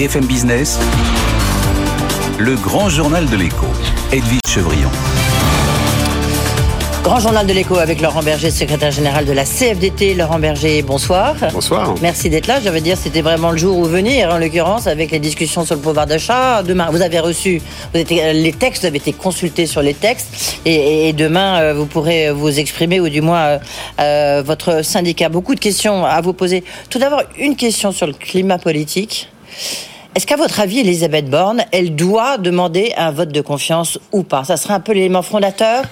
BFM Business, le grand journal de l'écho, Edwige Chevrillon. Grand journal de l'écho avec Laurent Berger, secrétaire général de la CFDT. Laurent Berger, bonsoir. Bonsoir. Merci d'être là. J'avais dire c'était vraiment le jour où venir, en l'occurrence, avec les discussions sur le pouvoir d'achat. Demain, vous avez reçu vous les textes, vous avez été consulté sur les textes. Et, demain, euh, vous pourrez vous exprimer, ou du moins euh, euh, votre syndicat. Beaucoup de questions à vous poser. Tout d'abord, une question sur le climat politique. Est-ce qu'à votre avis, Elisabeth Borne, elle doit demander un vote de confiance ou pas? Ça serait un peu l'élément fondateur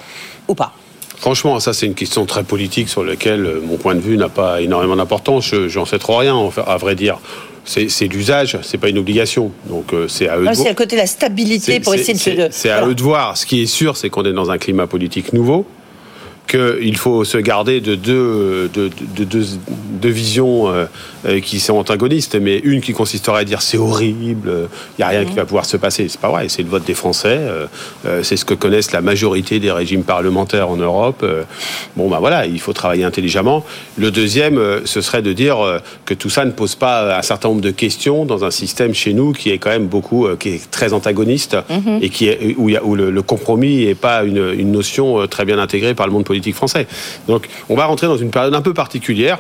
ou pas? Franchement, ça c'est une question très politique sur laquelle euh, mon point de vue n'a pas énormément d'importance. J'en sais trop rien, à vrai dire. C'est l'usage, c'est pas une obligation. Donc euh, c'est à eux. C'est à côté de la stabilité pour essayer de. C'est à eux de voir. Ce qui est sûr, c'est qu'on est dans un climat politique nouveau qu'il faut se garder de deux, de, deux, visions euh, euh, qui sont antagonistes, mais une qui consisterait à dire c'est horrible, il n'y a rien qui va pouvoir se passer. C'est pas vrai, c'est le vote des Français, euh, c'est ce que connaissent la majorité des régimes parlementaires en Europe. Bon, ben voilà, il faut travailler intelligemment. Le deuxième, ce serait de dire que tout ça ne pose pas un certain nombre de questions dans un système chez nous qui est quand même beaucoup, qui est très antagoniste mhm. et qui est, où, où le, compromis n'est pas une, une notion très bien intégrée par le monde politique français. Donc on va rentrer dans une période un peu particulière.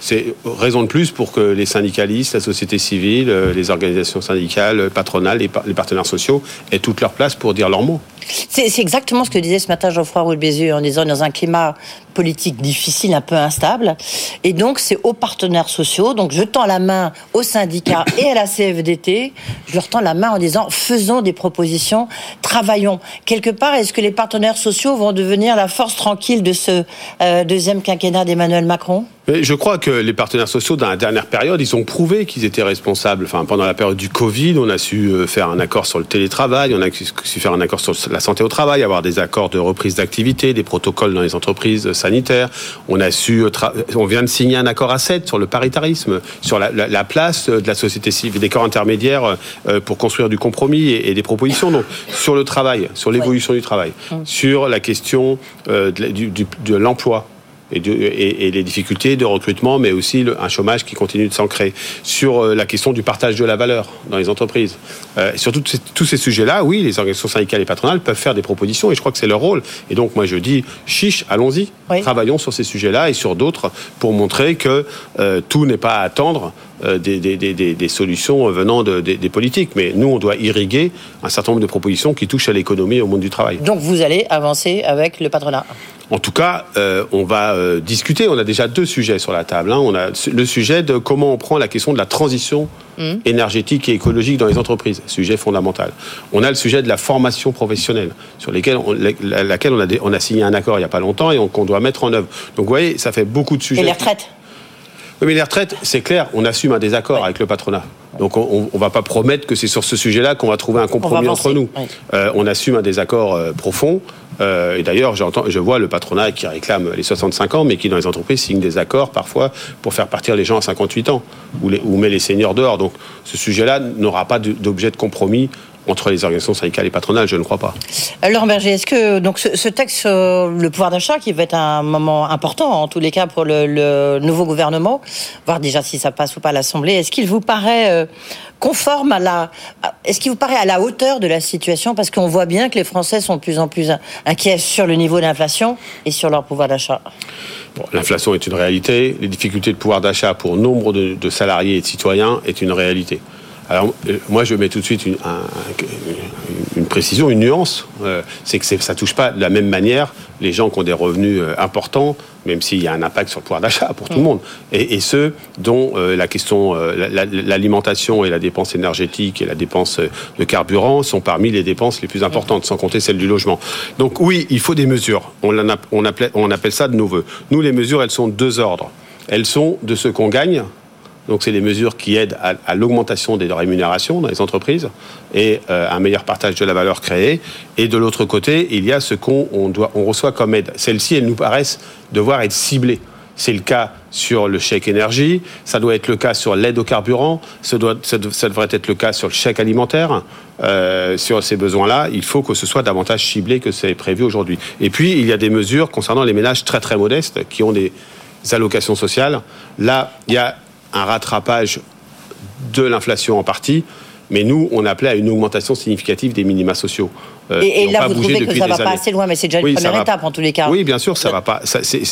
C'est raison de plus pour que les syndicalistes, la société civile, euh, les organisations syndicales, patronales, les partenaires sociaux aient toute leur place pour dire leurs mots. C'est exactement ce que disait ce matin Geoffroy Roux Bézieux en disant dans un climat politique difficile, un peu instable. Et donc, c'est aux partenaires sociaux. Donc, je tends la main aux syndicats et à la CFDT. Je leur tends la main en disant faisons des propositions, travaillons. Quelque part, est-ce que les partenaires sociaux vont devenir la force tranquille de ce euh, deuxième quinquennat d'Emmanuel Macron? Je crois que les partenaires sociaux, dans la dernière période, ils ont prouvé qu'ils étaient responsables. Enfin, pendant la période du Covid, on a su euh, faire un accord sur le télétravail, on a su faire un accord sur la santé au travail, avoir des accords de reprise d'activité, des protocoles dans les entreprises sanitaires. On a su, euh, on vient de signer un accord à 7 sur le paritarisme, sur la, place de la société civile, des corps intermédiaires euh, pour construire du compromis et, des propositions. Donc, sur le travail, sur l'évolution du travail, hum. sur la question de l'emploi et, les difficultés de recrutement, mais aussi un chômage qui continue de s'ancrer. Sur euh, la question du partage de la valeur dans les entreprises. Euh, sur tous ces sujets-là, oui, les organisations syndicales et patronales peuvent faire des propositions et je crois que c'est leur rôle. Et donc, moi, je dis, chiche, allons-y. Travaillons sur ces sujets-là et sur d'autres pour montrer que euh, tout n'est pas à attendre euh, des, solutions venant des, politiques. Mais nous, on doit irriguer un certain nombre de propositions qui touchent à l'économie et au monde du travail. Donc vous allez avancer avec le patronat en tout cas, euh, on va euh, discuter. On a déjà deux sujets sur la table. Hein. On a le sujet de comment on prend la question de la transition mmh. énergétique et écologique dans les entreprises, sujet fondamental. On a le sujet de la formation professionnelle, sur lesquels laquelle on a, on a signé un accord il n'y a pas longtemps et qu'on doit mettre en œuvre. Donc vous voyez, ça fait beaucoup de sujets. Et les retraites oui, mais les retraites, c'est clair, on assume un désaccord avec le patronat. Donc on ne va pas promettre que c'est sur ce sujet-là qu'on va trouver un compromis entre nous. Euh, on assume un désaccord euh, profond. Euh, et d'ailleurs, je vois le patronat qui réclame les 65 ans, mais qui dans les entreprises signe des accords parfois pour faire partir les gens à 58 ans ou, les, ou met les seniors dehors. Donc ce sujet-là n'aura pas d'objet de compromis entre les organisations syndicales et patronales, je ne crois pas. Alors Berger, est-ce que donc ce, texte sur le pouvoir d'achat, qui va être un moment important en tous les cas pour le, nouveau gouvernement, voir déjà si ça passe ou pas à l'Assemblée, est-ce qu'il vous paraît euh, conforme à la, est-ce qu'il vous paraît à la hauteur de la situation? Parce qu'on voit bien que les Français sont de plus en plus inquiets sur le niveau d'inflation et sur leur pouvoir d'achat. Bon, L'inflation est une réalité, les difficultés de pouvoir d'achat pour nombre de salariés et de citoyens est une réalité. Alors, euh, moi, je mets tout de suite une, précision, une nuance. Euh, c'est que ça touche pas de la même manière les gens qui ont des revenus euh, importants, même s'il y a un impact sur le pouvoir d'achat pour tout le mm. monde, et, ceux dont la question, l'alimentation et la dépense énergétique et la dépense de carburant sont parmi les dépenses les plus importantes, sans compter celles du logement. Donc oui, il faut des mesures. On, on, appelle, on appelle ça de nos voeux. Nous, les mesures, elles sont de deux ordres. Elles sont de ce qu'on gagne donc, c'est des mesures qui aident à, l'augmentation des rémunérations dans les entreprises et euh, un meilleur partage de la valeur créée. Et de l'autre côté, il y a ce qu'on on reçoit comme aide. Celles-ci, elles nous paraissent devoir être ciblées. C'est le cas sur le chèque énergie, ça doit être le cas sur l'aide au carburant, ça, doit, ça, devrait être le cas sur le chèque alimentaire. Euh, sur ces besoins-là, il faut que ce soit davantage ciblé que c'est prévu aujourd'hui. Et puis, il y a des mesures concernant les ménages très très modestes qui ont des allocations sociales. Là, il y a un rattrapage de l'inflation en partie, mais nous, on appelait à une augmentation significative des minima sociaux. Euh, et, là, vous trouvez que ça ne va pas assez loin, mais c'est déjà une première étape en tous les cas. Oui, bien sûr, ça va pas.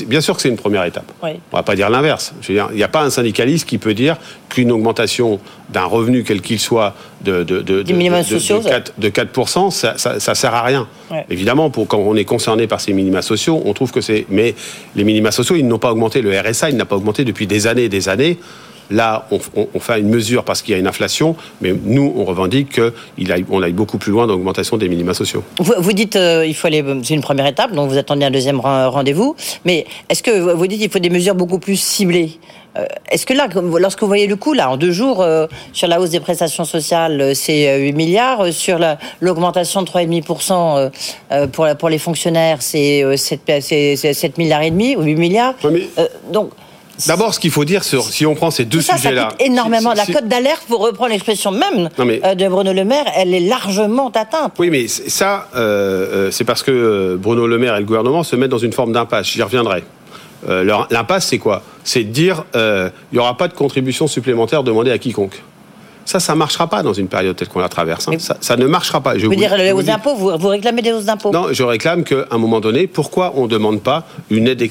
bien sûr que c'est une première étape. On ne va pas dire l'inverse. Il n'y a pas un syndicaliste qui peut dire qu'une augmentation d'un revenu quel qu'il soit de, de, de, de, 4, de 4%, ça, ça, sert à rien. Évidemment, pour, quand on est concerné par ces minima sociaux, on trouve que c'est. Mais les minima sociaux, ils n'ont pas augmenté. Le RSA, il n'a pas augmenté depuis des années et des années. Là, on, fait une mesure parce qu'il y a une inflation, mais nous, on revendique qu'on aille beaucoup plus loin dans l'augmentation des minima sociaux. Vous, dites euh, il faut aller, c'est une première étape, donc vous attendez un deuxième rendez-vous. Mais est-ce que vous dites qu'il faut des mesures beaucoup plus ciblées? Euh, est-ce que là, lorsque vous voyez le coût, là, en deux jours, euh, sur la hausse des prestations sociales, c'est 8 milliards. Sur l'augmentation de 3,5% pour, pour les fonctionnaires, c'est 7, milliards et demi ou 8 milliards? donc, D'abord, ce qu'il faut dire, sur, si on prend ces deux sujets-là. énormément. La cote d'alerte, pour reprendre l'expression même euh, de Bruno Le Maire, elle est largement atteinte. Oui, mais ça, euh, euh, c'est parce que Bruno Le Maire et le gouvernement se mettent dans une forme d'impasse. J'y reviendrai. L'impasse, c'est quoi? C'est de dire il n'y aura pas de contribution supplémentaire demandée à quiconque. Ça, ça ne marchera pas dans une période telle qu'on la traverse. Hein. Ça, ne marchera pas. Je vous, dire les hausses d'impôts, vous, réclamez des hausses d'impôts Non, je réclame qu'à un moment donné, pourquoi on ne demande pas une, aide,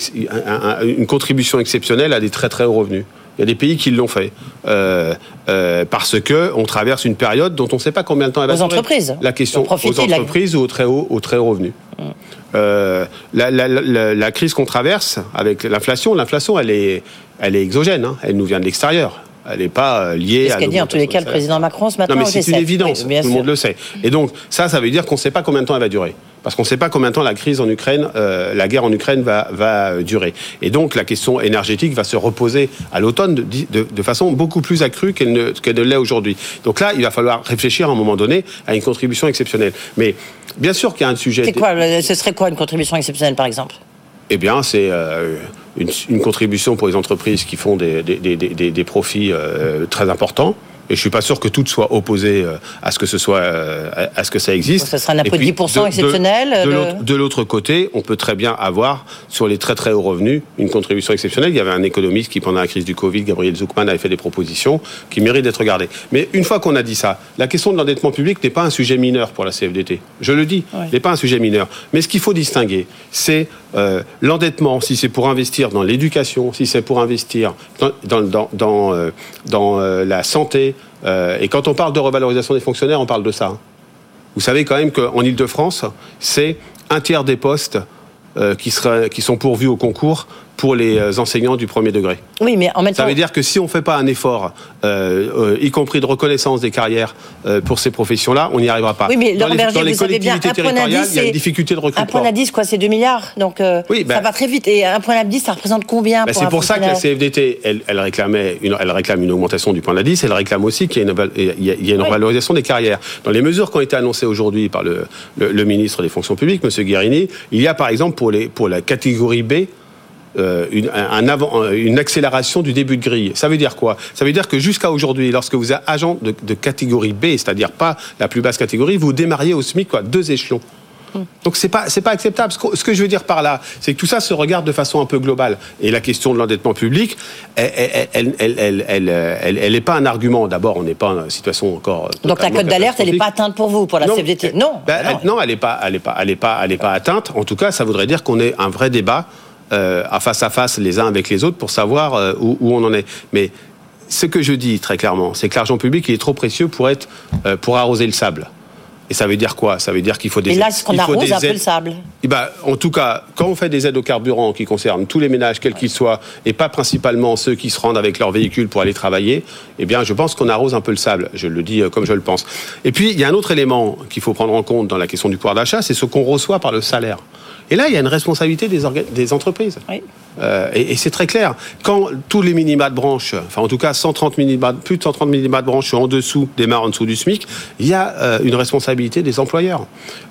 une contribution exceptionnelle à des très très hauts revenus? Il y a des pays qui l'ont fait euh, euh, parce que on traverse une période dont on ne sait pas combien de temps elle va durer. Aux entreprises. La question aux entreprises ou aux très hauts, aux très hauts revenus. Mmh. Euh, la, la, la, la, crise qu'on traverse avec l'inflation, l'inflation, elle est, elle est exogène. Hein. Elle nous vient de l'extérieur elle n'est pas euh, liée à. Ce qu'a dit en tous les cas le président Macron ce matin. Non, mais c'est une évidence, tout le monde le sait. Et donc, ça, ça veut dire qu'on ne sait pas combien de temps elle va durer. Parce qu'on ne sait pas combien de temps la crise en Ukraine, euh, la guerre en Ukraine va, va durer. Et donc, la question énergétique va se reposer à l'automne de, de, façon beaucoup plus accrue qu'elle ne, ne l'est aujourd'hui. Donc là, il va falloir réfléchir à un moment donné à une contribution exceptionnelle. Mais bien sûr qu'il y a un sujet. C'est quoi Ce serait quoi une contribution exceptionnelle, par exemple? Eh bien, c'est euh, une, contribution pour les entreprises qui font des, des, profits euh, très importants. Et je suis pas sûr que tout soit opposé euh, à ce que ce soit, euh, à ce que ça existe. Ça sera un impôt de 10% exceptionnel. De, l'autre côté, on peut très bien avoir sur les très très hauts revenus une contribution exceptionnelle. Il y avait un économiste qui, pendant la crise du Covid, Gabriel Zuckman, avait fait des propositions qui méritent d'être regardées. Mais une fois qu'on a dit ça, la question de l'endettement public n'est pas un sujet mineur pour la CFDT. Je le dis, n'est pas un sujet mineur. Mais ce qu'il faut distinguer, c'est euh, l'endettement, si c'est pour investir dans l'éducation, si c'est pour investir dans, dans, dans la santé, euh, et quand on parle de revalorisation des fonctionnaires, on parle de ça. Vous savez quand même qu'en Ile-de-France, c'est un tiers des postes euh, qui sont pourvus au concours pour les euh, enseignants du premier degré. Oui, mais en même temps... Ça veut dire que si on ne fait pas un effort, euh, euh, y compris de reconnaissance des carrières pour ces professions-là, on n'y arrivera pas. Oui, mais dans les, dans les collectivités territoriales, il y a une difficulté de recrutement. Un point d'indice, quoi, c'est 2 milliards. Donc oui, ben- ça va très vite. Et un point d'indice, ça représente combien ben C'est pour ça que la CFDT, elle, elle, réclamait une, elle réclame une augmentation du point d'indice. Elle réclame aussi qu'il y ait une, y a une valorisation des carrières. Dans les mesures qui ont été annoncées aujourd'hui par le, le, ministre des Fonctions publiques, M. Guérini, il y a par exemple pour, les, pour la catégorie B, une, un avant, euh, une accélération du début de grille. Ça veut dire quoi? Ça veut dire que jusqu'à aujourd'hui, lorsque vous êtes agent de, de catégorie B, c'est-à-dire pas la plus basse catégorie, vous démarriez au SMIC quoi, deux échelons. Donc c'est pas c'est pas acceptable. Ce que, je veux dire par là, c'est que tout ça se regarde de façon un peu globale. Et la question de l'endettement public, elle elle elle, elle, elle, est pas un argument. D'abord, on n'est pas en situation encore. Donc la cote d'alerte, elle n'est pas atteinte pour vous pour la CFDT. Non. Ben, non, elle n'est pas elle est pas elle est pas elle est pas atteinte. En tout cas, ça voudrait dire qu'on ait un vrai débat euh, à face à face les uns avec les autres pour savoir euh, où, où, on en est. Mais ce que je dis très clairement, c'est que l'argent public il est trop précieux pour être euh, pour arroser le sable. Et ça veut dire quoi? Ça veut dire qu'il faut des. Et là, ce qu'on arrose un peu le sable. Et eh ben, en tout cas, quand on fait des aides au carburant qui concernent tous les ménages, quels qu'ils soient, et pas principalement ceux qui se rendent avec leur véhicule pour aller travailler, eh bien, je pense qu'on arrose un peu le sable. Je le dis comme je le pense. Et puis, il y a un autre élément qu'il faut prendre en compte dans la question du pouvoir d'achat, c'est ce qu'on reçoit par le salaire. Et là, il y a une responsabilité des, des entreprises. Oui. Euh, et, c'est très clair. Quand tous les minima de branche, enfin en tout cas 130 minima, plus de 130 minima de branche sont en dessous, démarrent en dessous du SMIC, il y a euh, une responsabilité des employeurs.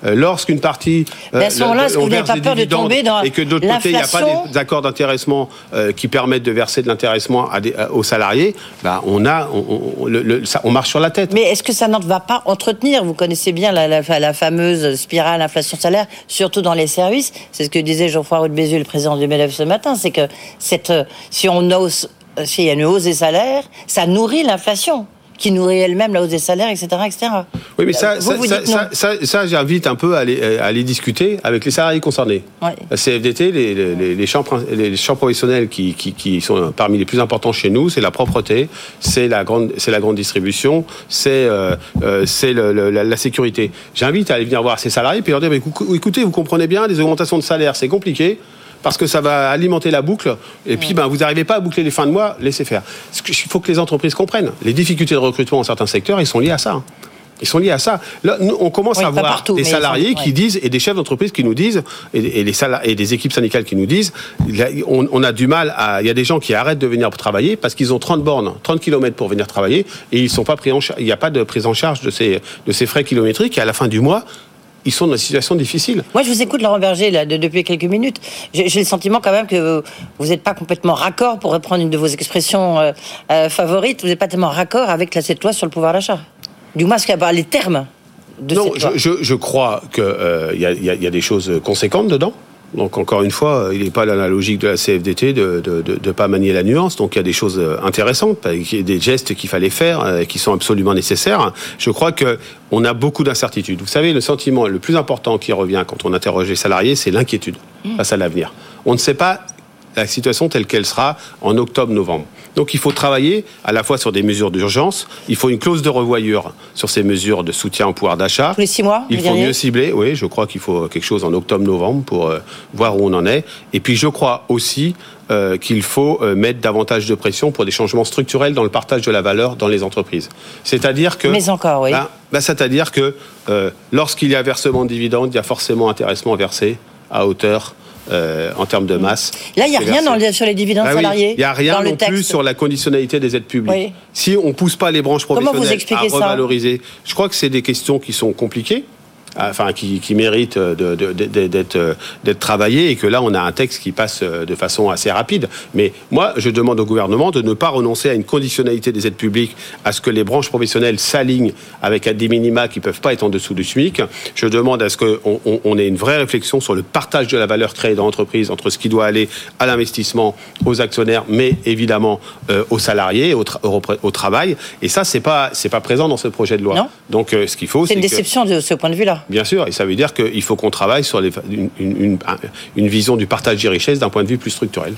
Euh, lorsqu'une partie euh, à ce moment-là, est-ce que vous n'avez pas peur de tomber dans et que de l'autre côté il n'y a pas d'accords d'intéressement qui permettent de verser de l'intéressement aux salariés, bah, on a, on, le, ça, on, marche sur la tête. Mais est-ce que ça ne va pas entretenir? Vous connaissez bien la, la, la fameuse spirale inflation-salaire, surtout dans les services. C'est ce que disait Geoffroy Roux le président du MEDEF ce matin c'est que cette, si on hausse, s'il y a une hausse des salaires, ça nourrit l'inflation qui nourrit elle-même la hausse des salaires, etc. etc. Oui, mais ça, ça, j'invite un peu à aller, discuter avec les salariés concernés. La CFDT, les, les, champs, les champs professionnels qui, qui, sont parmi les plus importants chez nous, c'est la propreté, c'est la grande, c'est la grande distribution, c'est euh, euh, c'est la, sécurité. J'invite à aller venir voir ces salariés et leur dire, écoutez, vous comprenez bien, les augmentations de salaire, c'est compliqué parce que ça va alimenter la boucle. Et puis, ben, vous n'arrivez pas à boucler les fins de mois, laissez faire. Il faut que les entreprises comprennent. Les difficultés de recrutement dans certains secteurs, ils sont liés à ça. Ils sont liés à ça. Là, on commence à voir des salariés qui disent, et des chefs d'entreprise qui nous disent, et, les et des équipes syndicales qui nous disent, on, a du mal à. Il y a des gens qui arrêtent de venir travailler parce qu'ils ont 30 bornes, 30 km pour venir travailler, et ils sont pas pris en Il n'y a pas de prise en charge de ces, de ces frais kilométriques, et à la fin du mois, ils sont dans une situation difficile. Moi, je vous écoute, Laurent Berger, là, depuis quelques minutes. J'ai le sentiment quand même que vous n'êtes pas complètement raccord, pour reprendre une de vos expressions euh, euh, favorites, vous n'êtes pas tellement raccord avec la, cette loi sur le pouvoir d'achat. Du moins, ce a les termes de non, cette loi. Je, je, crois qu'il euh, y, y, a des choses conséquentes dedans. Donc encore une fois, il n'est pas dans la logique de la CFDT de ne pas manier la nuance. Donc il y a des choses intéressantes, des gestes qu'il fallait faire, euh, qui sont absolument nécessaires. Je crois que on a beaucoup d'incertitudes. Vous savez, le sentiment le plus important qui revient quand on interroge les salariés, c'est l'inquiétude face à l'avenir. On ne sait pas la situation telle qu'elle sera en octobre-novembre. Donc il faut travailler à la fois sur des mesures d'urgence, il faut une clause de revoyure sur ces mesures de soutien au pouvoir d'achat. Tous les six mois Il faut mieux cibler, oui, je crois qu'il faut quelque chose en octobre-novembre pour euh, voir où on en est. Et puis je crois aussi euh, qu'il faut euh, mettre davantage de pression pour des changements structurels dans le partage de la valeur dans les entreprises. C'est-à-dire que... Mais encore, oui. Ben, ben, C'est-à-dire que lorsqu'il y a versement de dividendes, il y a forcément intéressement versé à hauteur euh, en termes de masse. Là, il n'y a rien dans sur les dividendes bah salariés. Il n'y a rien non plus sur la conditionnalité des aides publiques. Si on ne pousse pas les branches professionnelles à revaloriser, je crois que c'est des questions qui sont compliquées enfin qui, qui mérite d'être euh, d'être travaillé et que là on a un texte qui passe euh, de façon assez rapide. Mais moi, je demande au gouvernement de ne pas renoncer à une conditionnalité des aides publiques, à ce que les branches professionnelles s'alignent avec des minima qui peuvent pas être en dessous du SMIC. Je demande à ce qu'on on, ait une vraie réflexion sur le partage de la valeur créée dans l'entreprise entre ce qui doit aller à l'investissement, aux actionnaires, mais évidemment euh, aux salariés, au, au, travail. Et ça, c'est pas c'est pas présent dans ce projet de loi. Non. Donc, ce qu'il faut, c'est une déception de ce point de vue-là. Bien sûr, et ça veut dire qu'il faut qu'on travaille sur une, vision du partage des richesses d'un point de vue plus structurel.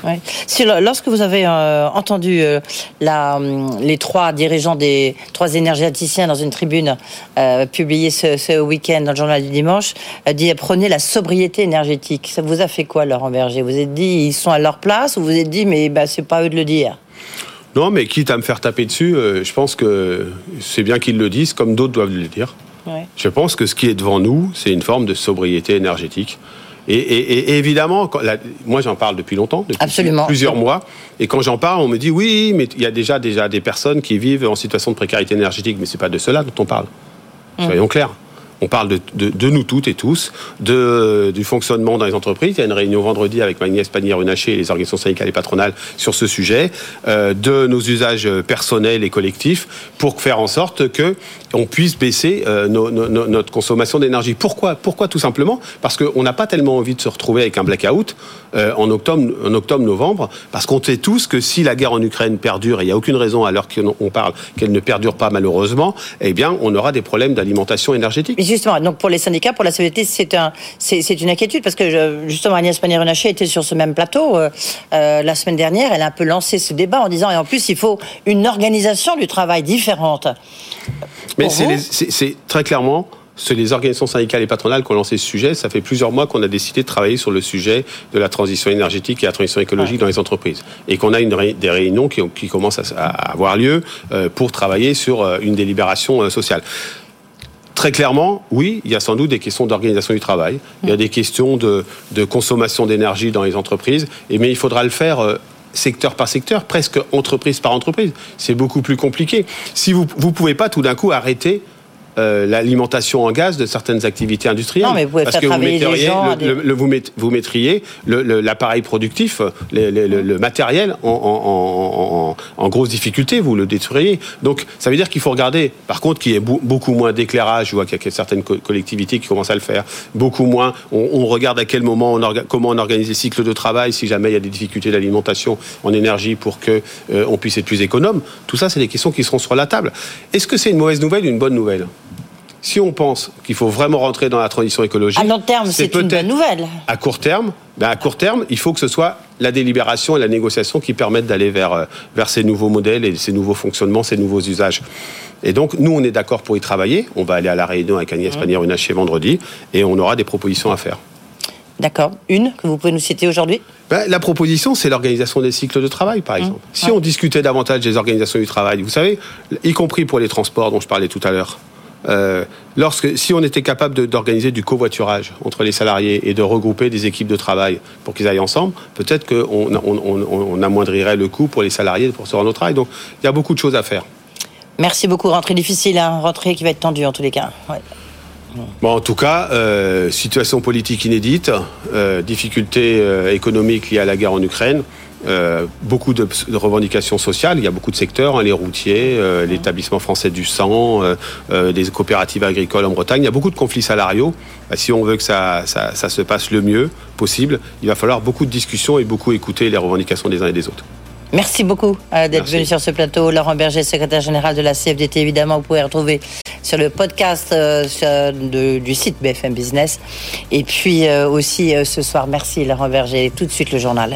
lorsque vous avez euh, entendu euh, hum, les trois dirigeants des trois énergéticiens dans une tribune euh, publiée ce, week-end dans le journal du dimanche, dire prenez la sobriété énergétique, ça vous a fait quoi, Laurent Berger? Vous êtes dit ils sont à leur place ou vous êtes dit mais bah, c'est pas eux de le dire? Non, mais quitte à me faire taper dessus, je pense que c'est bien qu'ils le disent, comme d'autres doivent le dire. Je pense que ce qui est devant nous, c'est une forme de sobriété énergétique. Et, évidemment, moi j'en parle depuis longtemps, depuis plusieurs mois. Et quand j'en parle, on me dit oui, mais il y a déjà, déjà des personnes qui vivent en situation de précarité énergétique. Mais c'est pas de cela dont on parle. Mmh. Soyons clairs. On parle de, nous toutes et tous, de, du fonctionnement dans les entreprises. Il y a une réunion vendredi avec Magnès Pannier-Runacher et les organisations syndicales et patronales sur ce sujet, euh, de nos usages personnels et collectifs, pour faire en sorte que on puisse baisser euh, notre consommation d'énergie. Pourquoi Pourquoi tout simplement? Parce qu'on n'a pas tellement envie de se retrouver avec un blackout euh, en octobre, en octobre, novembre, parce qu'on sait tous que si la guerre en Ukraine perdure, et il n'y a aucune raison à l'heure qu'on parle qu'elle ne perdure pas malheureusement, eh bien, on aura des problèmes d'alimentation énergétique justement, donc pour les syndicats, pour la CVT, c'est un, c'est une inquiétude parce que justement Agnès Pannier-Runacher était sur ce même plateau euh, euh, la semaine dernière. Elle a un peu lancé ce débat en disant et en plus il faut une organisation du travail différente. Mais c'est très clairement c'est les organisations syndicales et patronales qui ont lancé ce sujet. Ça fait plusieurs mois qu'on a décidé de travailler sur le sujet de la transition énergétique et la transition écologique dans les entreprises. Et qu'on a une, des réunions qui, qui commencent à, avoir lieu euh, pour travailler sur une délibération sociale. Très clairement, oui, il y a sans doute des questions d'organisation du travail, il y a des questions de, consommation d'énergie dans les entreprises, et, mais il faudra le faire euh, secteur par secteur, presque entreprise par entreprise. C'est beaucoup plus compliqué. Si vous ne pouvez pas tout d'un coup arrêter euh, l'alimentation en gaz de certaines activités industrielles. Non, mais vous Parce que vous les gens le, des- le- vous, met- vous mettriez l'appareil productif, le, le- matériel en, en- en- en- en grosse difficulté, vous le détruiriez. Donc ça veut dire qu'il faut regarder, par contre, qu'il y ait beaucoup moins d'éclairage, je vois qu'il y a certaines co- collectivités qui commencent à le faire, beaucoup moins, on, on regarde à quel moment, on orga- comment on organise les cycles de travail, si jamais il y a des difficultés d'alimentation en énergie pour que euh, on puisse être plus économe. Tout ça, c'est des questions qui seront sur la table. Est-ce que c'est une mauvaise nouvelle ou une bonne nouvelle? Si on pense qu'il faut vraiment rentrer dans la transition écologique, À long terme, c'est une bonne nouvelle. À court terme, ben à court terme, il faut que ce soit la délibération et la négociation qui permettent d'aller vers, euh, vers ces nouveaux modèles et ces nouveaux fonctionnements, ces nouveaux usages. Et donc, nous, on est d'accord pour y travailler. On va aller à la réunion avec Agnès Pannier-Runacher vendredi et on aura des propositions à faire. D'accord. Une que vous pouvez nous citer aujourd'hui? Ben, la proposition, c'est l'organisation des cycles de travail, par exemple. Si Ouais. on discutait davantage des organisations du travail, vous savez, y compris pour les transports dont je parlais tout à l'heure, euh, lorsque, si on était capable d'organiser du covoiturage entre les salariés et de regrouper des équipes de travail pour qu'ils aillent ensemble, peut-être qu'on on, on- on- on amoindrirait le coût pour les salariés pour se rendre au travail. Donc, il y a beaucoup de choses à faire. Merci beaucoup. Rentrée difficile, hein. rentrée qui va être tendue en tous les cas. Ouais. Bon, en tout cas, euh, situation politique inédite, euh, difficultés euh, économiques liées à la guerre en Ukraine, euh, beaucoup de, de revendications sociales. Il y a beaucoup de secteurs, hein, les routiers, euh, l'établissement français du sang, euh, euh, des coopératives agricoles en Bretagne. Il y a beaucoup de conflits salariaux. Bah, si on veut que ça, ça, ça se passe le mieux possible, il va falloir beaucoup de discussions et beaucoup écouter les revendications des uns et des autres. Merci beaucoup d'être venu sur ce plateau. Laurent Berger, secrétaire général de la CFDT, évidemment, vous pouvez retrouver sur le podcast euh, de- du site BFM Business. Et puis euh, aussi euh, ce soir, merci Laurent Berger. Tout de suite le journal.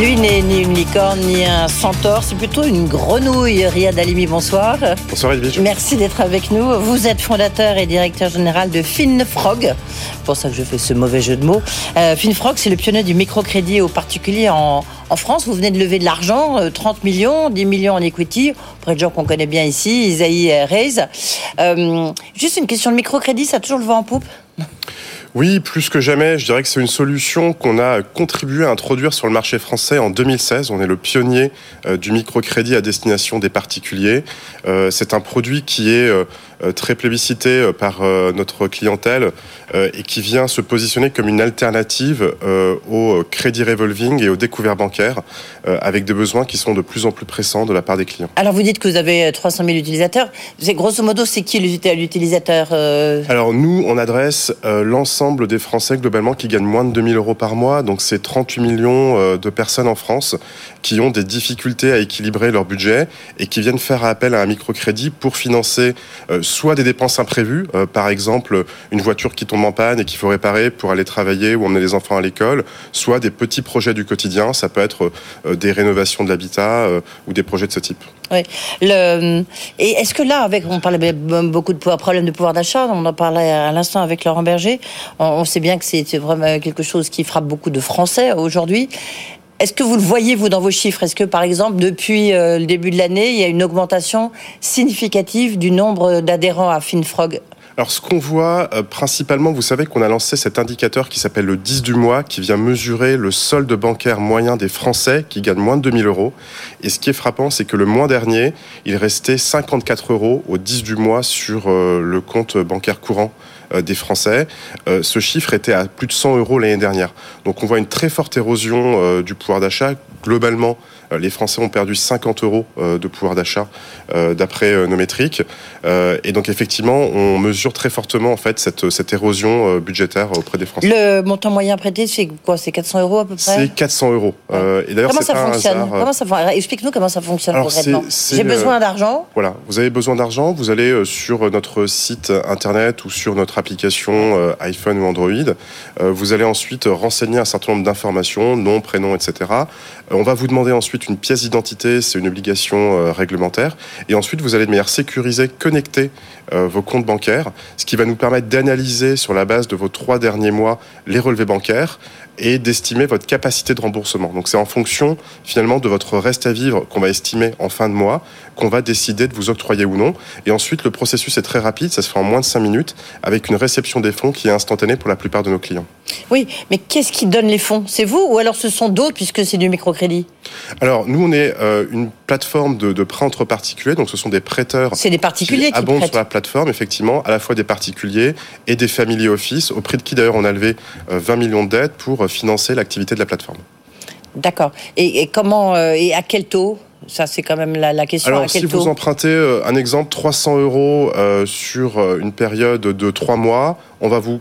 Lui n'est ni une licorne ni un centaure, c'est plutôt une grenouille. Riyad Alimi, bonsoir. Bonsoir Edwige. Merci d'être avec nous. Vous êtes fondateur et directeur général de FinFrog. C'est pour ça que je fais ce mauvais jeu de mots. Euh, FinFrog, c'est le pionnier du microcrédit aux particuliers en, en France. Vous venez de lever de l'argent, euh, 30 millions, 10 millions en equity, auprès de gens qu'on connaît bien ici, Isaïe euh, Reis. Euh, juste une question, le microcrédit, ça a toujours le vent en poupe? Oui, plus que jamais, je dirais que c'est une solution qu'on a contribué à introduire sur le marché français en 2016. On est le pionnier euh, du microcrédit à destination des particuliers. Euh, c'est un produit qui est euh, très plébiscité euh, par euh, notre clientèle euh, et qui vient se positionner comme une alternative euh, au crédit revolving et au découvert bancaire euh, avec des besoins qui sont de plus en plus pressants de la part des clients. Alors vous dites que vous avez euh, 300 000 utilisateurs. Grosso modo, c'est qui l'uti- l'utilisateur euh, Alors nous, on adresse euh, l'ensemble des Français globalement qui gagnent moins de 2000 euros par mois. Donc c'est 38 millions euh, de personnes en France qui ont des difficultés à équilibrer leur budget et qui viennent faire appel à un microcrédit pour financer euh, soit des dépenses imprévues, euh, par exemple une voiture qui tombe en panne et qu'il faut réparer pour aller travailler ou emmener les enfants à l'école, soit des petits projets du quotidien. Ça peut être euh, des rénovations de l'habitat euh, ou des projets de ce type. Oui. Et est-ce que là, avec, on parlait beaucoup de problèmes de pouvoir d'achat, on en parlait à l'instant avec Laurent Berger, on, sait bien que c'est vraiment quelque chose qui frappe beaucoup de Français aujourd'hui. Est-ce que vous le voyez, vous, dans vos chiffres? Est-ce que, par exemple, depuis euh, le début de l'année, il y a une augmentation significative du nombre d'adhérents à FinFrog? Alors ce qu'on voit euh, principalement, vous savez qu'on a lancé cet indicateur qui s'appelle le 10 du mois, qui vient mesurer le solde bancaire moyen des Français qui gagnent moins de 2000 euros. Et ce qui est frappant, c'est que le mois dernier, il restait 54 euros au 10 du mois sur euh, le compte bancaire courant des Français. Euh, ce chiffre était à plus de 100 euros l'année dernière. Donc on voit une très forte érosion euh, du pouvoir d'achat. Globalement, euh, les Français ont perdu 50 euros euh, de pouvoir d'achat euh, d'après euh, nos métriques. Euh, et donc effectivement, on mesure très fortement en fait cette, cette érosion euh, budgétaire auprès des Français. Le montant moyen prêté, c'est quoi? C'est 400 euros à peu près? C'est 400 euros. Euh, et d'ailleurs, Comment ça fonctionne? euh, Comment ça fon- Explique-nous comment ça fonctionne Alors, concrètement. J'ai besoin d'argent. Voilà, vous avez besoin d'argent, vous allez euh, sur notre site internet ou sur notre application euh, iPhone ou Android. Euh, Vous allez ensuite renseigner un certain nombre d'informations, nom, prénom, etc. Euh, On va vous demander ensuite ensuite une pièce d'identité, c'est une obligation réglementaire. Et ensuite, vous allez de manière sécurisée connecter vos comptes bancaires, ce qui va nous permettre d'analyser sur la base de vos trois derniers mois les relevés bancaires et d'estimer votre capacité de remboursement. Donc c'est en fonction finalement de votre reste à vivre qu'on va estimer en fin de mois, qu'on va décider de vous octroyer ou non. Et ensuite, le processus est très rapide, ça se fait en moins de 5 minutes, avec une réception des fonds qui est instantanée pour la plupart de nos clients. Oui, mais qu'est-ce qui donne les fonds? C'est vous ou alors ce sont d'autres puisque c'est du microcrédit? Alors nous, on est euh, une plateforme de, de prêts entre particuliers, donc ce sont des prêteurs. C'est des particuliers qui, abondent sur la plateforme, effectivement, à la fois des particuliers et des family office, au prix de qui d'ailleurs on a levé 20 euh, millions de dettes pour euh, financer l'activité de la plateforme. D'accord. Et, comment euh, et à quel taux ça, c'est quand même la, question. Alors, si vous empruntez euh, un exemple 300 euros euh, sur une période de 3 mois, on va vous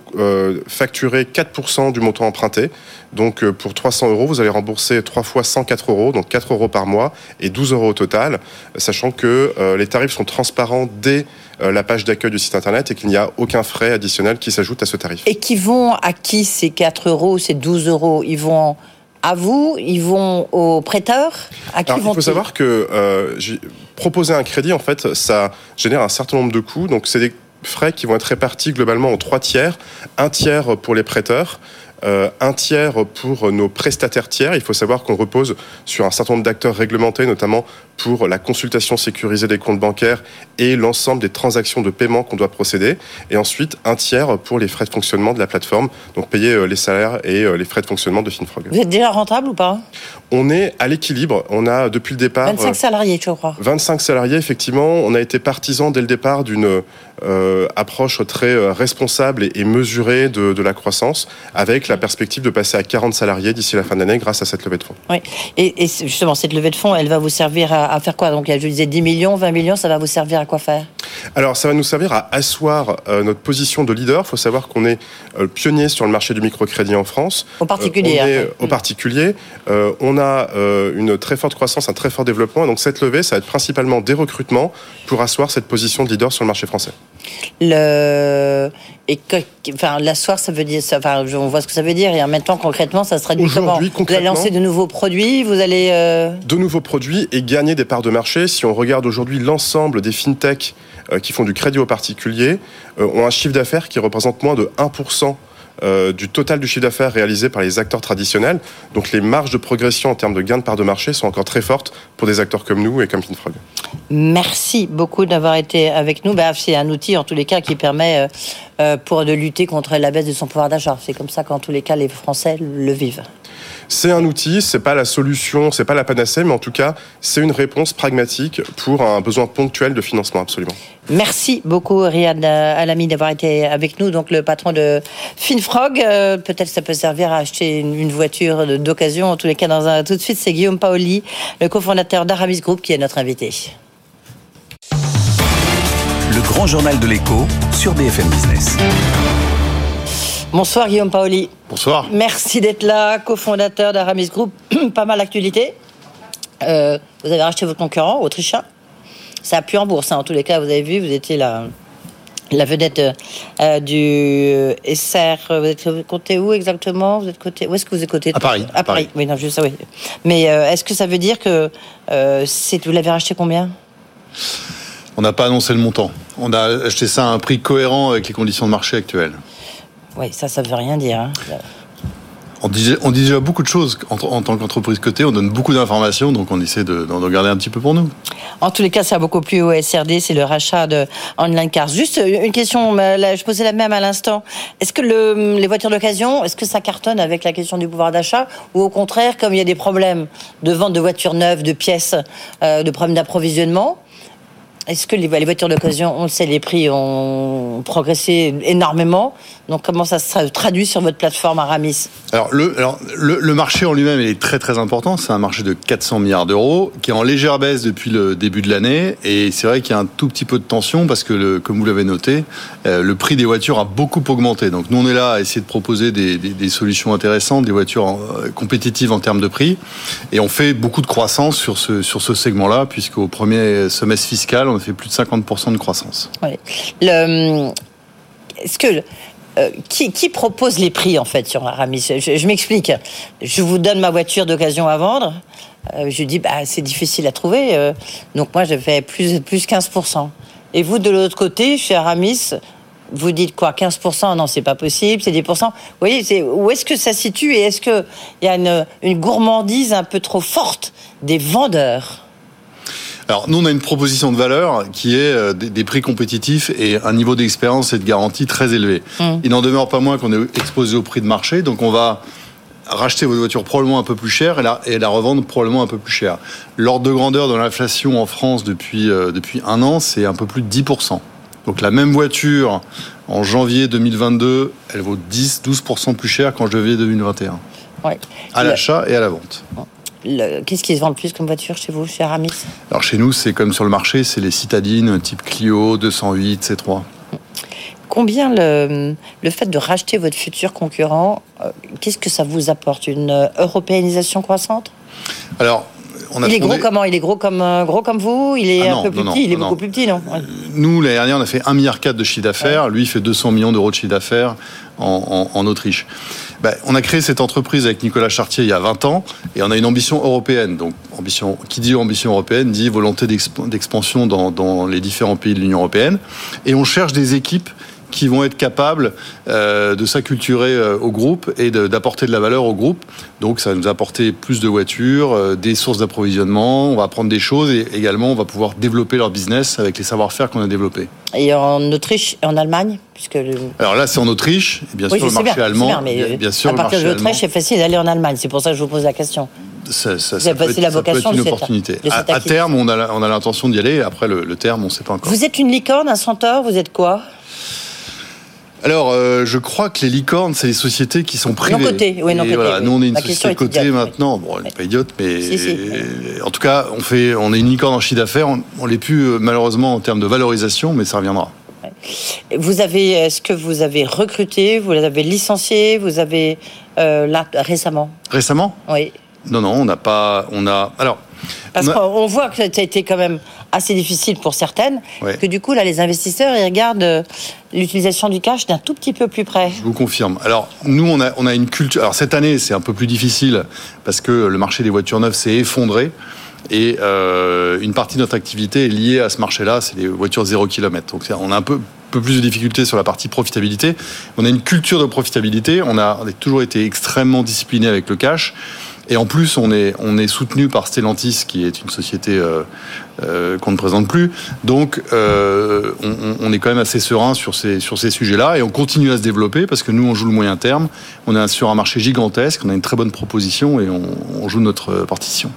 facturer 4% du montant emprunté. Donc, pour 300 euros, vous allez rembourser 3 fois 104 euros, donc 4 euros par mois et 12 euros au total, sachant que les tarifs sont transparents dès la page d'accueil du site internet et qu'il n'y a aucun frais additionnel qui s'ajoute à ce tarif. Et qui vont à qui ces 4 euros, ces 12 euros? Ils vont à vous, ils vont aux prêteurs? À qui vont Il faut savoir que euh, proposer un crédit, en fait, ça génère un certain nombre de coûts. Donc, c'est des frais qui vont être répartis globalement en trois tiers. Un tiers pour les prêteurs, un tiers pour nos prestataires tiers. Il faut savoir qu'on repose sur un certain nombre d'acteurs réglementés, notamment pour la consultation sécurisée des comptes bancaires et l'ensemble des transactions de paiement qu'on doit procéder. Et ensuite, un tiers pour les frais de fonctionnement de la plateforme, donc payer euh, les salaires et euh, les frais de fonctionnement de FinFrog. Vous êtes déjà rentable ou pas? On est à l'équilibre. On a depuis le départ... 25 salariés, je crois? 25 salariés, effectivement. On a été partisan dès le départ d'une approche très responsable et, mesurée de, de, la croissance, avec la perspective de passer à 40 salariés d'ici la fin de l'année grâce à cette levée de fonds. Oui, et, et justement, cette levée de fonds, elle va vous servir à à, faire quoi? Donc, je disais 10 millions, 20 millions, ça va vous servir à quoi faire? Alors, ça va nous servir à asseoir euh, notre position de leader. Il faut savoir qu'on est euh, pionnier sur le marché du microcrédit en France. Au particulier. Euh, au particulier. on a une très forte croissance, un très fort développement. donc, cette levée, ça va être principalement des recrutements pour asseoir cette position de leader sur le marché français. Le et que, enfin, l'asseoir, ça veut dire, enfin, on voit ce que ça veut dire. Et temps, concrètement, ça se traduit comment Vous allez lancer de nouveaux produits, vous allez de nouveaux produits et gagner des parts de marché. Si on regarde aujourd'hui l'ensemble des fintechs euh, qui font du crédit aux particuliers, euh, ont un chiffre d'affaires qui représente moins de 1% euh, du total du chiffre d'affaires réalisé par les acteurs traditionnels. Donc les marges de progression en termes de gains de parts de marché sont encore très fortes pour des acteurs comme nous et comme FinFrog. Merci beaucoup d'avoir été avec nous. Bah, c'est un outil en tous les cas qui permet pour de lutter contre la baisse de son pouvoir d'achat. C'est comme ça qu'en tous les cas les Français le vivent. C'est un outil, c'est pas la solution, c'est pas la panacée, mais en tout cas, c'est une réponse pragmatique pour un besoin ponctuel de financement, absolument. Merci beaucoup, Riyad Alami, d'avoir été avec nous, donc le patron de FinFrog. Euh, peut-être que ça peut servir à acheter une, voiture d'occasion. En tous les cas, dans un tout de suite, c'est Guillaume Paoli, le cofondateur d'Aramis Group, qui est notre invité. Grand journal de l'écho sur BFM Business. Bonsoir Guillaume Paoli. Bonsoir. Merci d'être là, cofondateur d'Aramis Group. Pas mal d'actualités. Euh, vous avez racheté votre concurrent, autrichien. Ça a pu en bourse, hein. en tous les cas, vous avez vu, vous étiez la, la vedette euh, du SR. Vous êtes côté où exactement? Vous êtes côté où est-ce que vous êtes côté À Paris. À Paris. Oui, non, je sais, oui. Mais euh, est-ce que ça veut dire que c'est vous l'avez racheté combien? On n'a pas annoncé le montant. On a acheté ça à un prix cohérent avec les conditions de marché actuelles. Oui, ça, ça veut rien dire. Hein. On dit, on dit, déjà beaucoup de choses en, tant qu'entreprise cotée, on donne beaucoup d'informations, donc on essaie d'en de, garder un petit peu pour nous. En tous les cas, ça a beaucoup plu au SRD, c'est le rachat de Online Cars. Juste une question, je posais la même à l'instant. Est-ce que le, les voitures d'occasion, est-ce que ça cartonne avec la question du pouvoir d'achat Ou au contraire, comme il y a des problèmes de vente de voitures neuves, de pièces, euh, de problèmes d'approvisionnement, est-ce que les, voitures d'occasion, on le sait, les prix ont progressé énormément Donc comment ça se traduit sur votre plateforme Aramis? Alors le, marché en lui-même est très très important. C'est un marché de 400 milliards d'euros qui est en légère baisse depuis le début de l'année. Et c'est vrai qu'il y a un tout petit peu de tension parce que, comme vous l'avez noté, euh, le prix des voitures a beaucoup augmenté. Donc nous on est là à essayer de proposer des, solutions intéressantes, des voitures euh, compétitives en termes de prix. Et on fait beaucoup de croissance sur ce, segment-là puisqu'au premier semestre fiscal, a fait plus de 50% de croissance. Oui. Est-ce que euh, qui, propose les prix en fait sur Aramis? Je, m'explique. Je vous donne ma voiture d'occasion à vendre. Euh, je dis, bah, c'est difficile à trouver. euh, donc moi, je fais plus, plus 15%. Et vous, de l'autre côté, chez Aramis, vous dites quoi? 15% Non, c'est pas possible, c'est 10%. Vous voyez, où est-ce que ça se situe? Et est-ce qu'il y a une gourmandise un peu trop forte des vendeurs? Alors, nous, on a une proposition de valeur qui est euh, des, prix compétitifs et un niveau d'expérience et de garantie très élevé. Il n'en demeure pas moins qu'on est exposé au prix de marché, donc on va racheter votre voiture probablement un peu plus cher et la, et la revendre probablement un peu plus cher. L'ordre de grandeur de l'inflation en France depuis, euh, depuis un an, c'est un peu plus de 10%. Donc la même voiture en janvier 2022, elle vaut 10-12% plus cher qu'en janvier 2021. Ouais. À l'achat et à la vente. Qu'est-ce qui se vend le plus comme voiture chez vous, chez Aramis Alors chez nous, c'est comme sur le marché, c'est les citadines type Clio, 208, C3. Combien le, le fait de racheter votre futur concurrent, euh, qu'est-ce que ça vous apporte? Une euh, européanisation croissante? Alors, on a Il est fondé- gros comment? Il est gros comme, euh, gros comme vous? Il est Ah un peu plus non, petit Il est beaucoup plus petit, non? Ouais. Nous, l'année dernière, on a fait 1,4 milliard de chiffre d'affaires. Lui, il fait 200 millions d'euros de chiffre d'affaires en, en- en Autriche. Ben, on a créé cette entreprise avec Nicolas Chartier il y a 20 ans et on a une ambition européenne. Donc, ambition, qui dit ambition européenne dit volonté d'exp- d'expansion dans les différents pays de l'Union européenne. Et on cherche des équipes qui vont être capables euh, de s'acculturer euh, au groupe et d'apporter de la valeur au groupe. Donc ça va nous apporter plus de voitures, euh, des sources d'approvisionnement, on va apprendre des choses et également on va pouvoir développer leur business avec les savoir-faire qu'on a développés. Et en Autriche et en Allemagne puisque le... Alors là c'est en Autriche, et bien Oui, sûr le marché bien, allemand, bien, mais bien, bien sûr à partir marché de l'Autriche, c'est facile d'aller en Allemagne. C'est pour ça que je vous pose la question. ça, ça, C'est ça peut la être, ça peut être vocation une de opportunité. de À, terme on a, la- on a l'intention d'y aller, après le, le terme on ne sait pas encore. Vous êtes une licorne, un centaure Vous êtes quoi? Alors, euh, je crois que les licornes, c'est les sociétés qui sont privées. cotées, oui, non cotées, voilà, oui. Nous, on est une La société est cotée idiote, oui. maintenant. Bon, elle n'est pas idiote, mais Si, si. en tout cas, on fait, on est une licorne en chiffre d'affaires. On, on l'est plus euh, malheureusement en termes de valorisation, mais ça reviendra. Vous avez, est-ce que vous avez recruté Vous les avez licenciés Vous avez euh, là récemment? Récemment? Oui. Non, non, on n'a pas, on a. Alors, Parce qu'on voit que ça a été quand même assez difficile pour certaines, Ouais. que du coup, là, les investisseurs, ils regardent euh, l'utilisation du cash d'un tout petit peu plus près. Je vous confirme. Alors, nous, on a, on a une culture. Alors, cette année, c'est un peu plus difficile parce que le marché des voitures neuves s'est effondré. Et euh, une partie de notre activité est liée à ce marché-là, c'est les voitures 0 km. Donc, on a un peu, peu plus de difficultés sur la partie profitabilité. On a une culture de profitabilité. On a, on a toujours été extrêmement discipliné avec le cash. Et en plus, on est, on est soutenu par Stellantis, qui est une société euh, euh, qu'on ne présente plus. Donc, euh, on, on- est quand même assez serein sur ces, sur ces sujets-là et on continue à se développer parce que nous, on joue le moyen terme. On est sur un marché gigantesque, on a une très bonne proposition et on, on joue notre partition.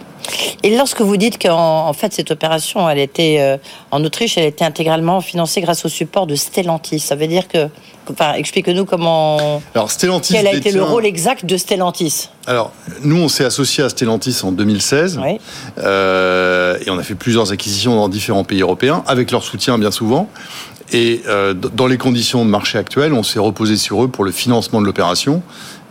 Et lorsque vous dites qu'en en fait, cette opération, elle était euh, en Autriche, elle était intégralement financée grâce au support de Stellantis, ça veut dire que. Enfin, explique-nous comment. Alors, Stellantis. Quel a été le rôle exact de Stellantis Alors, nous, on s'est associé à Stellantis en 2016. Oui. Euh, et on a fait plusieurs acquisitions dans différents pays européens, avec leur soutien bien souvent. Et euh, dans les conditions de marché actuelles, on s'est reposé sur eux pour le financement de l'opération.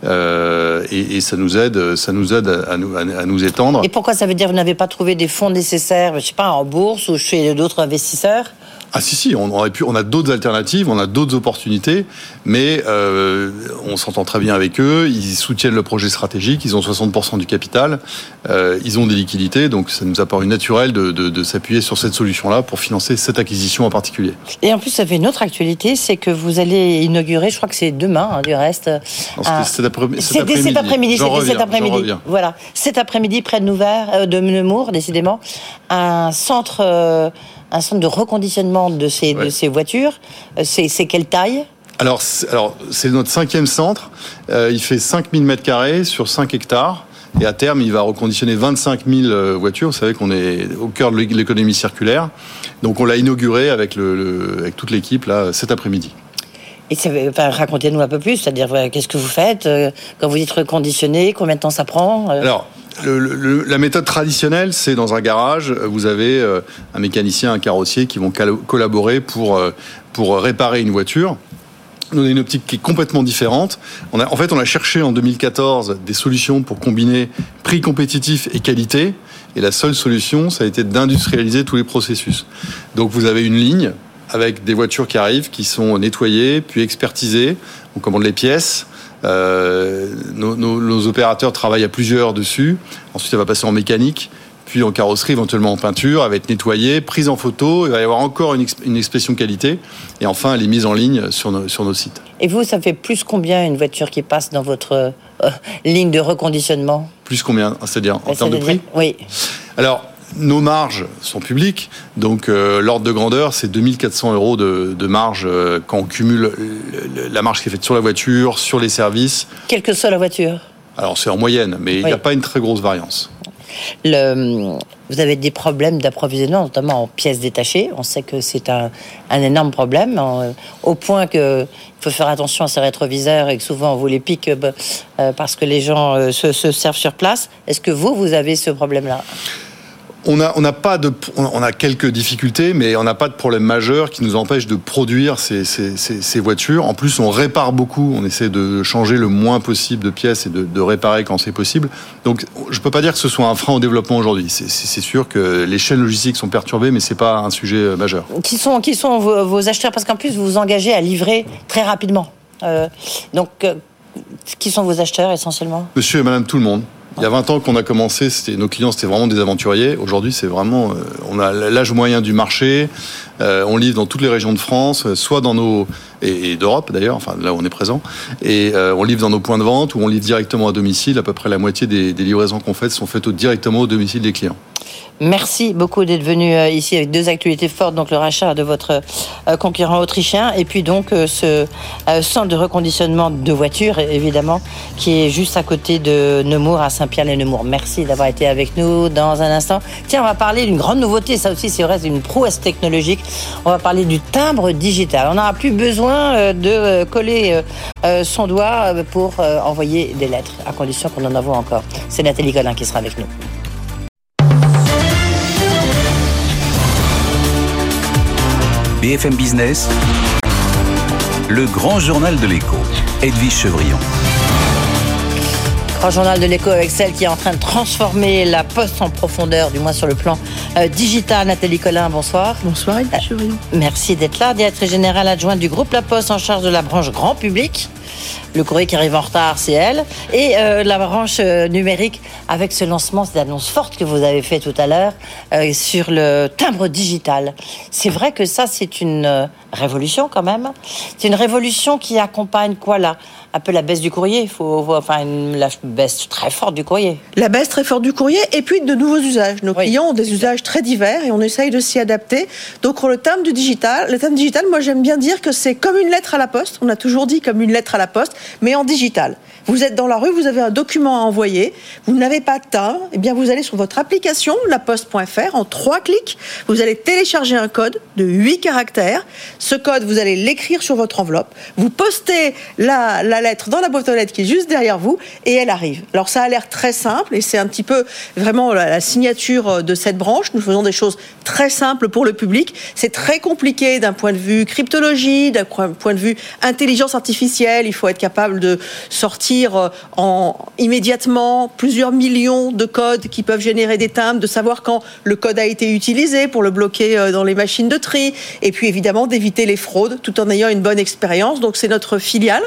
Euh, et, ça nous aide, ça nous aide à, nous, à nous étendre. Et pourquoi ça veut dire que vous n'avez pas trouvé des fonds nécessaires, je sais pas, en bourse ou chez d'autres investisseurs? Ah si si, on aurait pu, on a d'autres alternatives, on a d'autres opportunités, mais euh, on s'entend très bien avec eux. Ils soutiennent le projet stratégique, ils ont 60% du capital, euh, ils ont des liquidités, donc ça nous a paru naturel de, de, de s'appuyer sur cette solution-là pour financer cette acquisition en particulier. Et en plus, ça fait une autre actualité, c'est que vous allez inaugurer, je crois que c'est demain, hein, du reste. Un- cet après-midi, c'était cet après-midi. Voilà, cet après-midi près de Nouvert, euh, de Nemours, décidément, un centre, euh, un centre de reconditionnement de ces, de Ouais. ces voitures. Euh, C'est quelle taille? Alors, c'est- alors c'est notre cinquième centre. Euh, il fait 5000 mètres carrés sur 5 hectares. Et à terme, il va reconditionner 25 000 euh, voitures. Vous savez qu'on est au cœur de l'économie circulaire. Donc, on l'a inauguré avec, le, le- avec toute l'équipe là cet après-midi. Et enfin, racontez-nous un peu plus, c'est-à-dire qu'est-ce que vous faites quand vous dites reconditionner, combien de temps ça prend Alors, la méthode traditionnelle, c'est dans un garage, vous avez euh, un mécanicien, un carrossier qui vont collaborer pour, euh, pour réparer une voiture. Nous, on a une optique qui est complètement différente. En fait, on a cherché en 2014 des solutions pour combiner prix compétitif et qualité. Et la seule solution, ça a été d'industrialiser tous les processus. Donc, vous avez une ligne avec des voitures qui arrivent, qui sont nettoyées, puis expertisées. On commande les pièces. Nos, nos opérateurs travaillent à plusieurs dessus. Ensuite, ça va passer en mécanique puis en carrosserie, éventuellement en peinture, elle va être nettoyée, prise en photo, il va y avoir encore une, expression qualité, et enfin elle est mise en ligne sur nos, sur nos sites. Et vous, ça fait plus combien une voiture qui passe dans votre euh, ligne de reconditionnement? Plus combien C'est-à-dire en bah, termes de prix? Oui. Alors, nos marges sont publiques, donc euh, l'ordre de grandeur, c'est 2400 euros de, de marge euh, quand on cumule la marge qui est faite sur la voiture, sur les services. Quelle que soit la voiture Alors c'est en moyenne, mais il n'y a pas une très grosse variance. Le, vous avez des problèmes d'approvisionnement, notamment en pièces détachées. On sait que c'est un, énorme problème, au point qu'il faut faire attention à ces rétroviseurs et que souvent on vous les pique euh, euh, parce que les gens euh, se, se servent sur place. Est-ce que vous, vous avez ce problème-là? On a, on a pas de, on a quelques difficultés, mais on n'a pas de problème majeur qui nous empêche de produire ces, ces, ces, voitures. En plus, on répare beaucoup. On essaie de changer le moins possible de pièces et de, de réparer quand c'est possible. Donc, je peux pas dire que ce soit un frein au développement aujourd'hui. C'est sûr que les chaînes logistiques sont perturbées, mais c'est pas un sujet euh, majeur. Qui sont, qui sont vos, acheteurs? Parce qu'en plus, vous vous engagez à livrer très rapidement. Euh, donc, euh, qui sont vos acheteurs essentiellement? Monsieur et Madame tout le monde. Il y a 20 ans qu'on a commencé, nos clients c'était vraiment des aventuriers. Aujourd'hui, c'est vraiment, euh, on a l'âge moyen du marché. Euh, on livre dans toutes les régions de France, euh, soit dans nos et, d'Europe d'ailleurs, enfin là où on est présent. Et on livre dans nos points de vente ou on livre directement à domicile. À peu près la moitié des, livraisons qu'on fait sont faites directement au domicile des clients. Merci beaucoup d'être venu euh, ici avec deux actualités fortes, donc le rachat de votre euh, concurrent autrichien et puis donc euh, ce centre de reconditionnement de voitures, évidemment, qui est juste à côté de Nemours, à Saint-Pierre-les-Nemours. Merci d'avoir été avec nous dans un instant. Tiens, on va parler d'une grande nouveauté, ça aussi c'est vrai, c'est une prouesse technologique. On va parler du timbre digital. On n'aura plus besoin de coller son doigt pour envoyer des lettres, à condition qu'on en envoie encore. C'est Nathalie Collin qui sera avec nous. BFM Business, le grand journal de l'écho, Edwige Chevrillon. Grand journal de l'écho avec celle qui est en train de transformer la poste en profondeur, du moins sur le plan euh, digital. Nathalie Collin, bonsoir. Bonsoir, Edwige Chevrillon. merci d'être là, directrice générale adjointe du groupe La Poste en charge de la branche grand public le courrier qui arrive en retard, c'est elle. Et euh, la branche euh, numérique avec ce lancement, cette annonce forte que vous avez fait tout à l'heure euh, sur le timbre digital. C'est vrai que ça, c'est une révolution quand même. C'est une révolution qui accompagne quoi là? Un peu la baisse du courrier. Il faut voir, enfin, la baisse très forte du courrier. La baisse très forte du courrier et puis de nouveaux usages. Nos clients ont des usages très divers et on essaye de s'y adapter. Donc, le timbre du digital, le timbre digital, moi, j'aime bien dire que c'est comme une lettre à la poste. On a toujours dit comme une lettre à la mais en digital. Vous êtes dans la rue, vous avez un document à envoyer, vous n'avez pas de et eh bien vous allez sur votre application, laposte.fr, en trois clics, vous allez télécharger un code de 8 caractères. Ce code, vous allez l'écrire sur votre enveloppe, vous postez la, lettre dans la boîte aux lettres qui est juste derrière vous, et elle arrive. Alors ça a l'air très simple, et c'est un petit peu vraiment la, la signature de cette branche. Nous faisons des choses très simples pour le public. C'est très compliqué d'un point de vue cryptologie, d'un point de vue intelligence artificielle. Il faut être capable de sortir euh, en, immédiatement plusieurs millions de codes qui peuvent générer des timbres, de savoir quand le code a été utilisé pour le bloquer euh, dans les machines de tri, et puis évidemment d'éviter les fraudes tout en ayant une bonne expérience. Donc c'est notre filiale.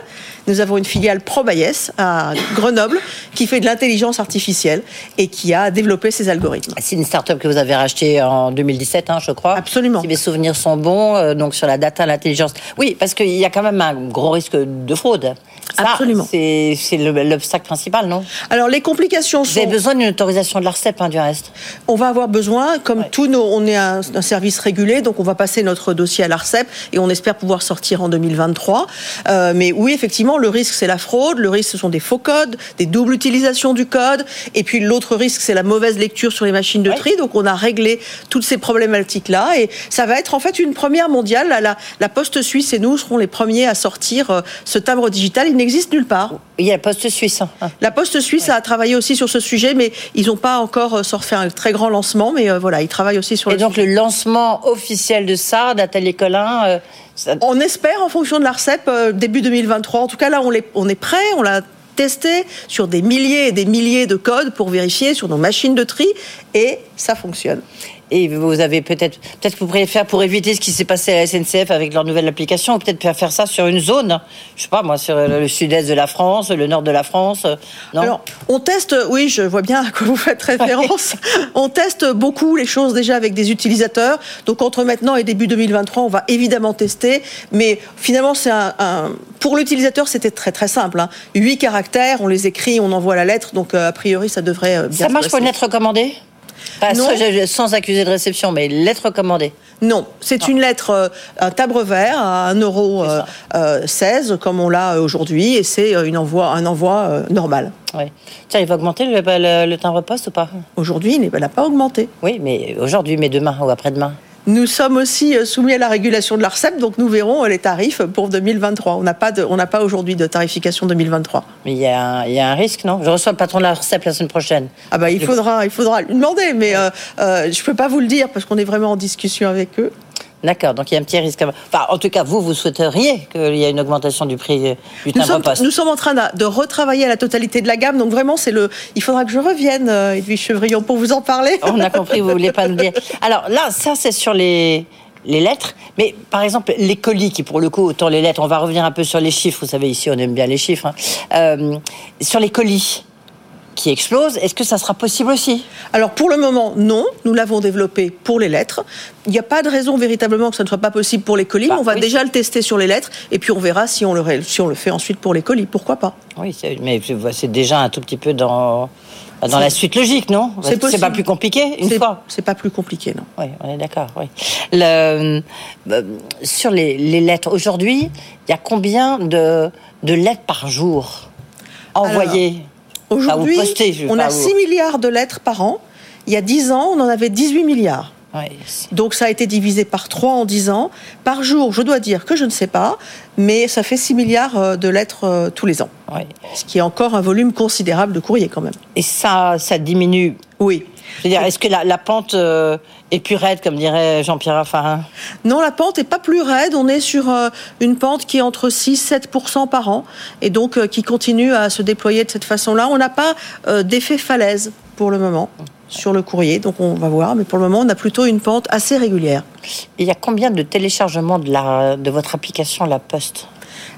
Nous avons une filiale ProBayes à Grenoble qui fait de l'intelligence artificielle et qui a développé ces algorithmes. C'est une start-up que vous avez rachetée en 2017, hein, je crois. Absolument. Si mes souvenirs sont bons, euh, donc sur la data, l'intelligence. Oui, parce qu'il y a quand même un gros risque de fraude. Absolument. C'est l'obstacle principal, non? Alors les complications sont. Vous avez besoin d'une autorisation de l'ARCEP, hein, du reste. On va avoir besoin, comme tous nos, on est un, service régulé, donc on va passer notre dossier à l'ARCEP et on espère pouvoir sortir en 2023. Euh, mais oui, effectivement, le risque c'est la fraude, le risque ce sont des faux codes, des doubles utilisations du code, et puis l'autre risque c'est la mauvaise lecture sur les machines de tri. Donc on a réglé toutes ces problématiques là et ça va être en fait une première mondiale. La, la Poste suisse et nous serons les premiers à sortir euh, ce timbre digital. Il n'existe nulle part. Il y a la Poste suisse. Hein. La Poste suisse a travaillé aussi sur ce sujet, mais ils n'ont pas encore euh, fait un très grand lancement, mais euh, voilà, ils travaillent aussi sur. Et donc le lancement officiel de ça, d'Atelier Colin. Euh, on espère, en fonction de l'Arcep, début 2023. En tout cas, là, on, on est prêt. On l'a testé sur des milliers et des milliers de codes pour vérifier sur nos machines de tri et ça fonctionne. Et vous avez peut-être, peut-être que vous pourriez faire pour éviter ce qui s'est passé à la SNCF avec leur nouvelle application, ou peut-être faire ça sur une zone, je sais pas moi, sur le sud-est de la France, le nord de la France. Non Alors, on teste, oui, je vois bien à quoi vous faites référence. on teste beaucoup les choses déjà avec des utilisateurs. Donc entre maintenant et début 2023, on va évidemment tester. Mais finalement, c'est un, pour l'utilisateur, c'était très très simple. Hein. Huit caractères, on les écrit, on envoie la lettre. Donc euh, a priori, ça devrait euh, bien. Ça marche pour une lettre commandée sans accusé de réception, mais lettre commandée. Non, c'est une lettre, euh, un tabre vert à 1,16 euro, euh, comme on l'a aujourd'hui, et c'est une envoi, un envoi normal. Oui. Tiens, il va augmenter le, le, le timbre poste ou pas? Aujourd'hui, il n'a pas augmenté. Oui, mais aujourd'hui, mais demain ou après-demain nous sommes aussi euh, soumis à la régulation de l'ARCEP, donc nous verrons euh, les tarifs pour 2023. On n'a pas, pas aujourd'hui de tarification 2023. Mais il y, a un, il y, a un risque, non? Je reçois le patron de l'ARCEP la semaine prochaine. Ah bah il faudra, il faudra lui demander, mais euh, je ne peux pas vous le dire parce qu'on est vraiment en discussion avec eux. D'accord, donc il y a un petit risque. Enfin, en tout cas, vous, vous souhaiteriez qu'il y ait une augmentation du prix du nous sommes, Nous sommes en train de, retravailler la totalité de la gamme, donc vraiment, c'est le. Il faudra que je revienne, euh, Edwige Chevrillon, pour vous en parler. On a compris, vous voulez pas nous dire. Alors là, ça, c'est sur les les lettres, mais par exemple les colis qui pour le coup autant les lettres, on va revenir un peu sur les chiffres, vous savez ici on aime bien les chiffres, hein. euh, sur les colis, qui explose. Est-ce que ça sera possible aussi? Alors pour le moment, non. Nous l'avons développé pour les lettres. Il n'y a pas de raison véritablement que ça ne soit pas possible pour les colis. Bah, on va déjà le tester sur les lettres et puis on verra si on le, si on le fait ensuite pour les colis. Pourquoi pas? Oui, mais c'est déjà un tout petit peu dans dans la suite logique, non? C'est pas plus compliqué une fois. C'est pas plus compliqué, non. Oui, on est d'accord. Oui. Le, euh, sur les, les lettres, aujourd'hui, il y a combien de, de lettres par jour envoyées? Aujourd'hui, on a 6 milliards de lettres par an. Il y a 10 ans, on en avait 18 milliards. Donc ça a été divisé par 3 en 10 ans. Par jour, je dois dire que je ne sais pas, mais ça fait 6 milliards euh, de lettres euh, tous les ans. Ce qui est encore un volume considérable de courrier quand même. Et ça, ça diminue Oui. Je veux dire, est-ce que la, pente euh, est plus raide, comme dirait Jean-Pierre Raffarin? Non, la pente n'est pas plus raide. On est sur une pente qui est entre 6-7% par an et donc qui continue à se déployer de cette façon-là. On n'a pas d'effet falaise pour le moment sur le courrier, donc on va voir, mais pour le moment, on a plutôt une pente assez régulière. il y a combien de téléchargements de, la, de votre application La Poste?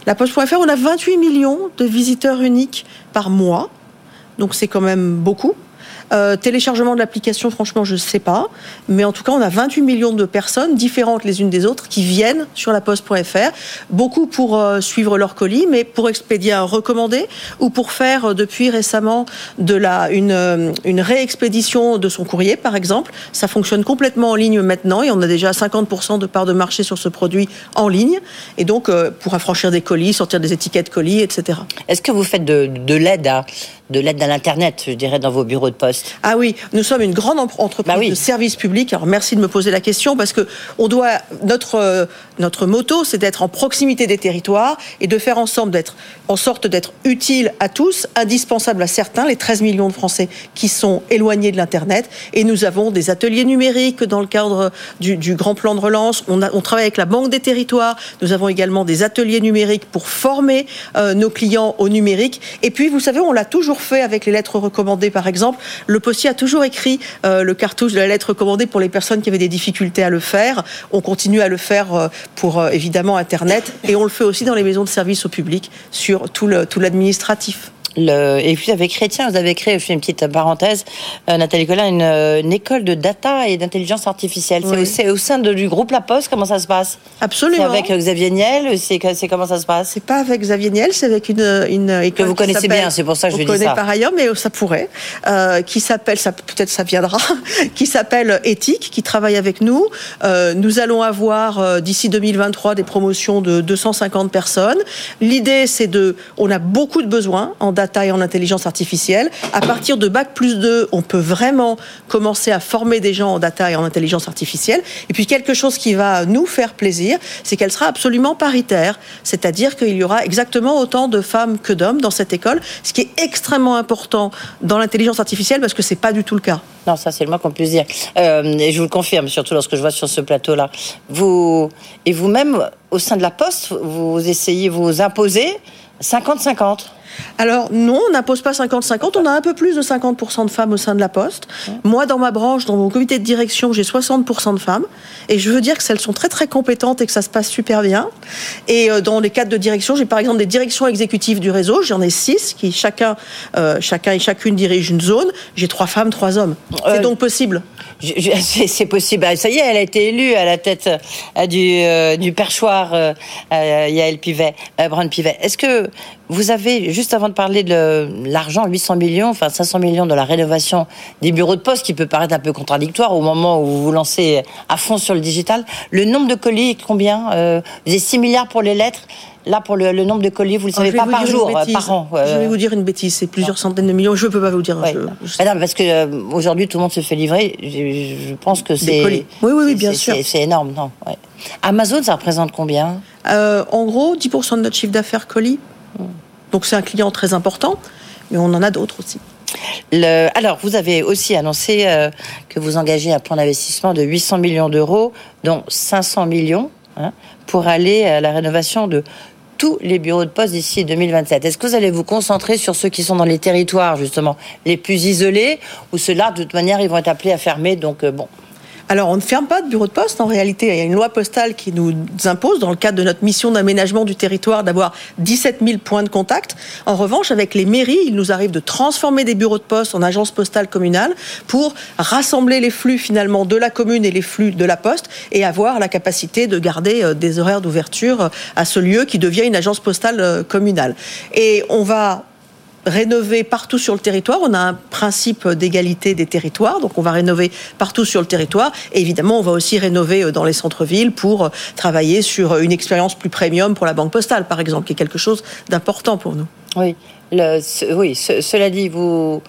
La Poste.fr, on a 28 millions de visiteurs uniques par mois, donc c'est quand même beaucoup. Euh, téléchargement de l'application, franchement, je ne sais pas. Mais en tout cas, on a 28 millions de personnes différentes les unes des autres qui viennent sur la poste.fr. Beaucoup pour euh, suivre leur colis, mais pour expédier un recommandé ou pour faire euh, depuis récemment de la, une, réexpédition de son courrier, par exemple. Ça fonctionne complètement en ligne maintenant et on a déjà 50% de part de marché sur ce produit en ligne. Et donc, pour affranchir des colis, sortir des étiquettes colis, etc. Est-ce que vous faites de, de l'aide de l'aide à l'Internet, je dirais, dans vos bureaux de poste? Ah oui, nous sommes une grande entreprise bah de service public. Alors merci de me poser la question parce que on doit notre euh, notre motto, c'est d'être en proximité des territoires et de faire ensemble d'être en sorte d'être utile à tous, indispensable à certains, les 13 millions de Français qui sont éloignés de l'Internet. Et nous avons des ateliers numériques dans le cadre du, grand plan de relance. On, a, on, travaille avec la Banque des territoires. Nous avons également des ateliers numériques pour former euh, nos clients au numérique. Et puis, vous savez, on l'a toujours fait avec les lettres recommandées, par exemple. Le Postier a toujours écrit euh, le cartouche de la lettre recommandée pour les personnes qui avaient des difficultés à le faire. On continue à le faire euh, pour euh, évidemment Internet et on le fait aussi dans les maisons de service au public sur tout l'administratif. Le, et puis avec Chrétien, vous avez créé, je fais une petite parenthèse, euh, Nathalie Collin, une, euh, une, école de data et d'intelligence artificielle. C'est au, sein de, du groupe La Poste, comment ça se passe? Absolument. C'est avec Xavier Niel, c'est comment ça se passe? C'est pas avec Xavier Niel, c'est avec une, une école que vous connaissez bien, c'est pour ça que je dis ça. On connaît par ailleurs, mais ça pourrait, euh, qui s'appelle, ça peut-être ça viendra, qui s'appelle Éthique, qui travaille avec nous. Euh, nous allons avoir euh, d'ici 2023 des promotions de 250 personnes. L'idée, c'est de, on a beaucoup de besoins en data et en intelligence artificielle. À partir de Bac plus 2, on peut vraiment commencer à former des gens en data et en intelligence artificielle. Et puis quelque chose qui va nous faire plaisir, c'est qu'elle sera absolument paritaire. C'est-à-dire qu'il y aura exactement autant de femmes que d'hommes dans cette école, ce qui est extrêmement important dans l'intelligence artificielle parce que c'est pas du tout le cas. Non, ça c'est le moins qu'on puisse dire. Euh, et je vous le confirme, surtout lorsque je vois sur ce plateau-là. Vous et vous-même, au sein de la Poste, vous essayez vous imposer 50-50 Alors non, on n'impose pas 50-50, on a un peu plus de 50% de femmes au sein de la Poste. Moi, dans ma branche, dans mon comité de direction, j'ai 60% de femmes. Et je veux dire que celles sont très très compétentes et que ça se passe super bien. Et euh, dans les cadres de direction, j'ai par exemple des directions exécutives du réseau, j'en ai six qui chacun, euh, chacun et chacune dirige une zone. J'ai trois femmes, trois hommes. C'est Euh, donc possible. C'est possible. Ah, Ça y est, elle a été élue à la tête du, euh, du perchoir, Yael Pivet, Brun Pivet. Est-ce que vous avez, juste avant de parler de l'argent, 800 millions, enfin 500 millions de la rénovation des bureaux de poste, qui peut paraître un peu contradictoire au moment où vous vous lancez à fond sur le digital, le nombre de colis, combien euh, Vous avez 6 milliards pour les lettres? Là, pour le, le nombre de colis, vous le savez Je pas par jour, euh, par an. Je euh, vais vous dire une bêtise, c'est plusieurs centaines de millions. Je ne peux pas vous dire. Ouais. je- je- Madame, parce que euh, aujourd'hui tout le monde se fait livrer. Je, je pense que c'est. Oui, oui, oui, bien sûr. c'est- énorme, non ouais. Amazon, ça représente combien? Euh, en gros, 10% de notre chiffre d'affaires colis. Donc c'est un client très important, mais on en a d'autres aussi. Alors, vous avez aussi annoncé euh, que vous engagez un plan d'investissement de 800 millions d'euros, dont 500 millions hein, pour aller à la rénovation de tous les bureaux de poste d'ici 2027. Est-ce que vous allez vous concentrer sur ceux qui sont dans les territoires, justement, les plus isolés, ou ceux-là, de toute manière, ils vont être appelés à fermer Donc, euh, bon. Alors, on ne ferme pas de bureau de poste. En réalité, il y a une loi postale qui nous impose, dans le cadre de notre mission d'aménagement du territoire, d'avoir 17 000 points de contact. En revanche, avec les mairies, il nous arrive de transformer des bureaux de poste en agences postales communales pour rassembler les flux finalement de la commune et les flux de la poste et avoir la capacité de garder euh, des horaires d'ouverture euh, à ce lieu qui devient une agence postale euh, communale. Et on va rénover partout sur le territoire. On a un principe d'égalité des territoires, donc on va rénover partout sur le territoire. Et évidemment, on va aussi rénover euh, dans les centres-villes pour euh, travailler sur euh, une expérience plus premium pour la banque postale, par exemple, qui est quelque chose d'important pour nous. Oui, cela dit, vous,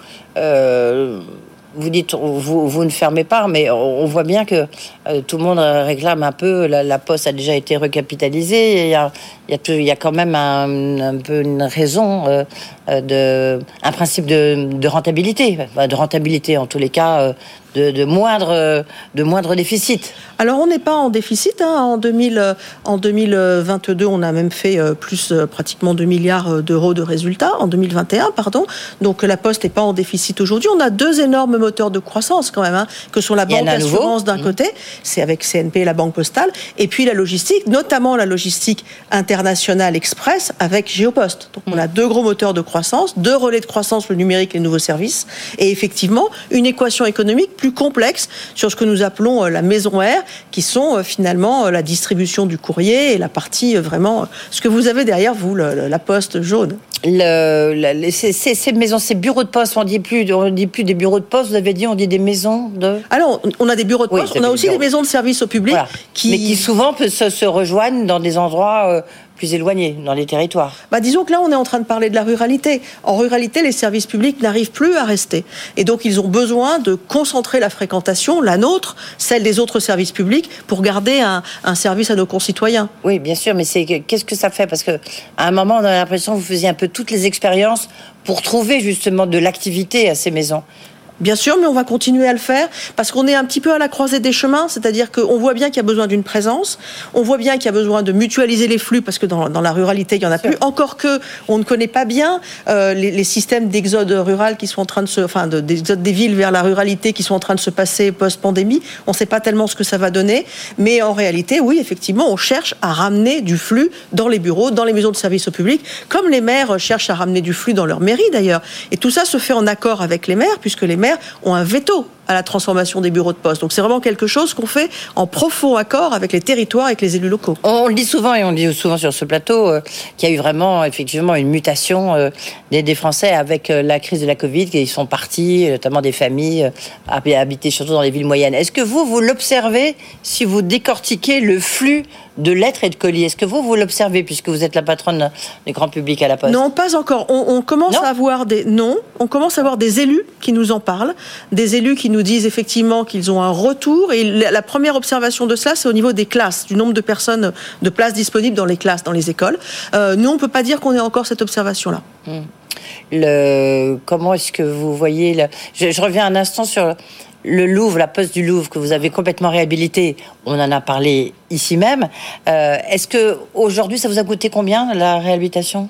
vous dites, vous, vous ne fermez pas, mais on, voit bien que euh, tout le monde réclame un peu. La, poste a déjà été recapitalisée. Il y a, y a, quand même un, peu une raison, euh, euh, de, un principe de, rentabilité, de rentabilité en tous les cas, de, de moindre, de moindre déficit. Alors, on n'est pas en déficit. hein. En, 2000, euh, en 2022, on a même fait euh, plus euh, pratiquement 2 milliards d'euros de résultats. En 2021, pardon. Donc, la Poste n'est pas en déficit aujourd'hui. On a deux énormes moteurs de croissance quand même, hein, que sont la banque a un nouveau. assurance d'un Mmh. côté, c'est avec CNP et la banque postale, et puis la logistique, notamment la logistique internationale express avec Géopost. Donc, on a deux gros moteurs de croissance, deux relais de croissance, le numérique et les nouveaux services, et effectivement, une équation économique plus complexe sur ce que nous appelons euh, la maison R, qui sont euh, finalement euh, la distribution du courrier et la partie vraiment, ce que vous avez derrière vous, le- la poste jaune. Le, ces, maisons, ces bureaux de poste, on dit plus, on dit plus des bureaux de poste. Vous avez dit, on dit des maisons de. Alors, on- a des bureaux de poste, on a aussi des maisons de service au public Voilà. qui, Mais qui souvent se, se rejoignent dans des endroits plus éloignés, dans les territoires. Bah, disons que là, on est en train de parler de la ruralité. En ruralité, les services publics n'arrivent plus à rester. Et donc, ils ont besoin de concentrer la fréquentation, la nôtre, celle des autres services publics, pour garder un, un service à nos concitoyens. Oui, bien sûr, mais c'est que- qu'est-ce que ça fait? Parce que à un moment, on a l'impression que vous faisiez un peu toutes les expériences pour trouver justement de l'activité à ces maisons. Bien sûr, mais on va continuer à le faire parce qu'on est un petit peu à la croisée des chemins, c'est-à-dire qu'on voit bien qu'il y a besoin d'une présence, on voit bien qu'il y a besoin de mutualiser les flux parce que dans, dans la ruralité, il y en a plus. Encore que on ne connaît pas bien euh, les, les systèmes d'exode rural qui sont en train de se, enfin, de- d'exode des villes vers la ruralité qui sont en train de se passer post-pandémie. On ne sait pas tellement ce que ça va donner, mais en réalité, oui, effectivement, on cherche à ramener du flux dans les bureaux, dans les maisons de services au public, comme les maires cherchent à ramener du flux dans leur mairie d'ailleurs. Et tout ça se fait en accord avec les maires, puisque les maires ont un veto à la transformation des bureaux de poste. Donc c'est vraiment quelque chose qu'on fait en profond accord avec les territoires, avec les élus locaux. On le dit souvent et on le dit souvent sur ce plateau euh, qu'il y a eu vraiment effectivement une mutation euh, des, Français avec euh, la crise de la Covid, qu'ils sont partis, notamment des familles, habiter surtout dans les villes moyennes. Est-ce que vous, vous l'observez si vous décortiquez le flux de lettres et de colis Est-ce que vous, vous l'observez puisque vous êtes la patronne du grand public à la Poste? Non, pas encore. On, on commence Non à avoir des non, on commence à avoir des élus qui nous en parlent, des élus qui nous disent effectivement qu'ils ont un retour. Et la, première observation de cela, c'est au niveau des classes, du nombre de personnes, de places disponibles dans les classes, dans les écoles. Euh, nous, on peut pas dire qu'on ait encore cette observation-là. le, comment est-ce que vous voyez le, je, je reviens un instant sur le Louvre, la poste du Louvre que vous avez complètement réhabilité, on en a parlé ici même. Euh, est-ce que aujourd'hui, ça vous a coûté combien la réhabilitation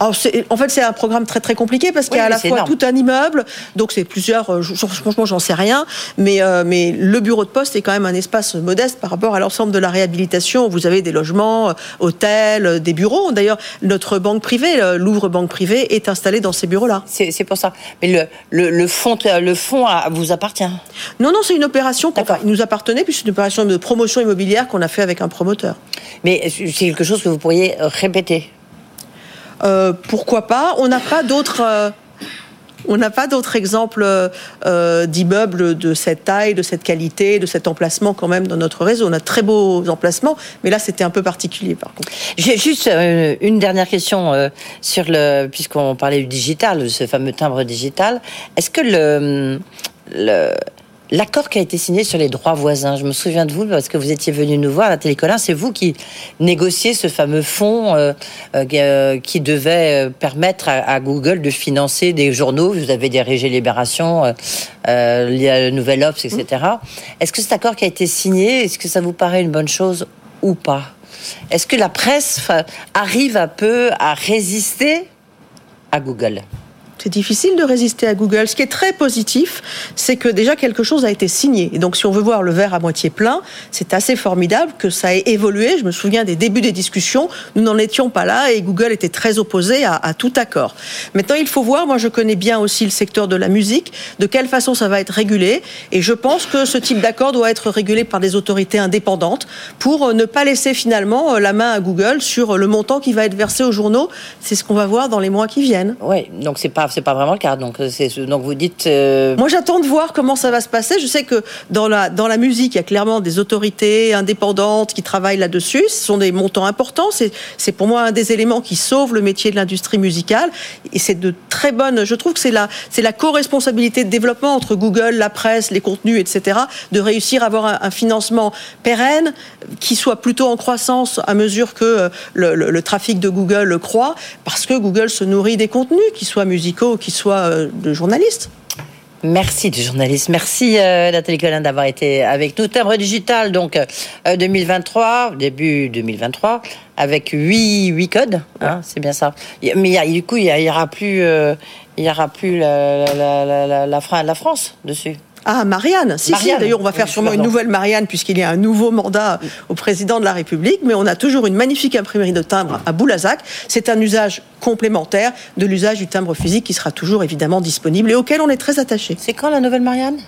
En fait, c'est un programme très très compliqué parce qu'il y a à la fois tout un immeuble, donc c'est plusieurs. Euh, franchement, j'en sais rien, mais euh, mais le bureau de poste est quand même un espace modeste par rapport à l'ensemble de la réhabilitation. Vous avez des logements, hôtels, des bureaux. D'ailleurs, notre banque privée, Louvre Banque Privée, est installée dans ces bureaux-là. C'est pour ça. Mais le, le, le fonds, le fonds vous appartient Non, non, c'est une opération. qui nous appartenait, puis c'est une opération de promotion immobilière qu'on a fait avec un promoteur. Mais c'est quelque chose que vous pourriez répéter euh, Pourquoi pas? On n'a pas d'autres. Euh, on n'a pas d'autres exemples euh, d'immeubles de cette taille, de cette qualité, de cet emplacement quand même dans notre réseau. On a très beaux emplacements, mais là c'était un peu particulier par contre. J'ai juste une dernière question sur le, puisqu'on parlait du digital, de ce fameux timbre digital. Est-ce que le, L'accord qui a été signé sur les droits voisins, je me souviens de vous parce que vous étiez venu nous voir à Télécolin, c'est vous qui négociez ce fameux fonds euh, euh, euh, qui devait permettre à, Google de financer des journaux. Vous avez dirigé Libération, euh, le Nouvel Obs, etc. Est-ce que cet accord qui a été signé, est-ce que ça vous paraît une bonne chose ou pas? Est-ce que la presse arrive un peu à résister à Google? C'est difficile de résister à Google. Ce qui est très positif, c'est que déjà quelque chose a été signé. Et donc, si on veut voir le verre à moitié plein, c'est assez formidable que ça ait évolué. Je me souviens des débuts des discussions. Nous n'en étions pas là et Google était très opposé à, tout accord. Maintenant, il faut voir. Moi, je connais bien aussi le secteur de la musique. De quelle façon ça va être régulé Et je pense que ce type d'accord doit être régulé par des autorités indépendantes pour euh, ne pas laisser finalement euh, la main à Google sur le montant qui va être versé aux journaux. C'est ce qu'on va voir dans les mois qui viennent. Oui, donc c'est pas c'est pas vraiment le cas. Donc, euh, vous dites. Euh, Moi, j'attends de voir comment ça va se passer. Je sais que dans la, dans la musique, il y a clairement des autorités indépendantes qui travaillent là-dessus. Ce sont des montants importants. C'est, pour moi un des éléments qui sauve le métier de l'industrie musicale. Et c'est de très bonnes. Je trouve que c'est la, la co-responsabilité de développement entre Google, la presse, les contenus, etc., de réussir à avoir un, financement pérenne qui soit plutôt en croissance à mesure que euh, le, le trafic de Google croît, parce que Google se nourrit des contenus, qui soient musicaux qui soit euh, de journalistes. Merci de journaliste. Merci euh, Nathalie Collin d'avoir été avec nous. Timbre digital, donc 2023, euh, début 2023, avec 8, 8 codes. Hein, c'est bien ça. Mais du coup, il n'y aura plus, il y aura plus la, la, la, la France dessus. Ah, Marianne. Si, si. D'ailleurs, on va faire sûrement une nouvelle Marianne puisqu'il y a un nouveau mandat au président de la République. Mais on a toujours une magnifique imprimerie de timbre à Boulazac. C'est un usage complémentaire de l'usage du timbre physique qui sera toujours évidemment disponible et auquel on est très attaché. C'est quand la nouvelle Marianne?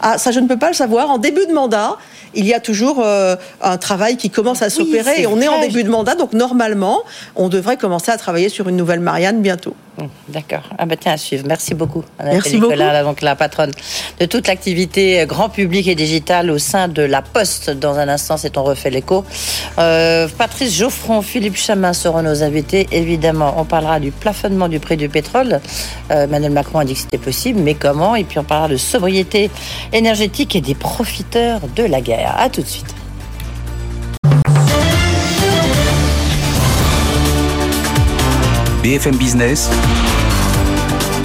Ah, ça, je ne peux pas le savoir. En début de mandat, il y a toujours euh, un travail qui commence à s'opérer et on est en début de mandat. Donc, normalement, on devrait commencer à travailler sur une nouvelle Marianne bientôt. D'accord. Ah bah tiens, à suivre. Merci beaucoup. Merci beaucoup. Là, donc la patronne de toute l'activité grand public et digital au sein de la Poste. Dans un instant, c'est on refait l'écho. Euh, Patrice Geoffron, Philippe Chamin seront nos invités. Évidemment, on parlera du plafonnement du prix du pétrole. Euh, Emmanuel Macron a dit que c'était possible, mais comment Et puis on parlera de sobriété énergétique et des profiteurs de la guerre. À tout de suite. BFM Business,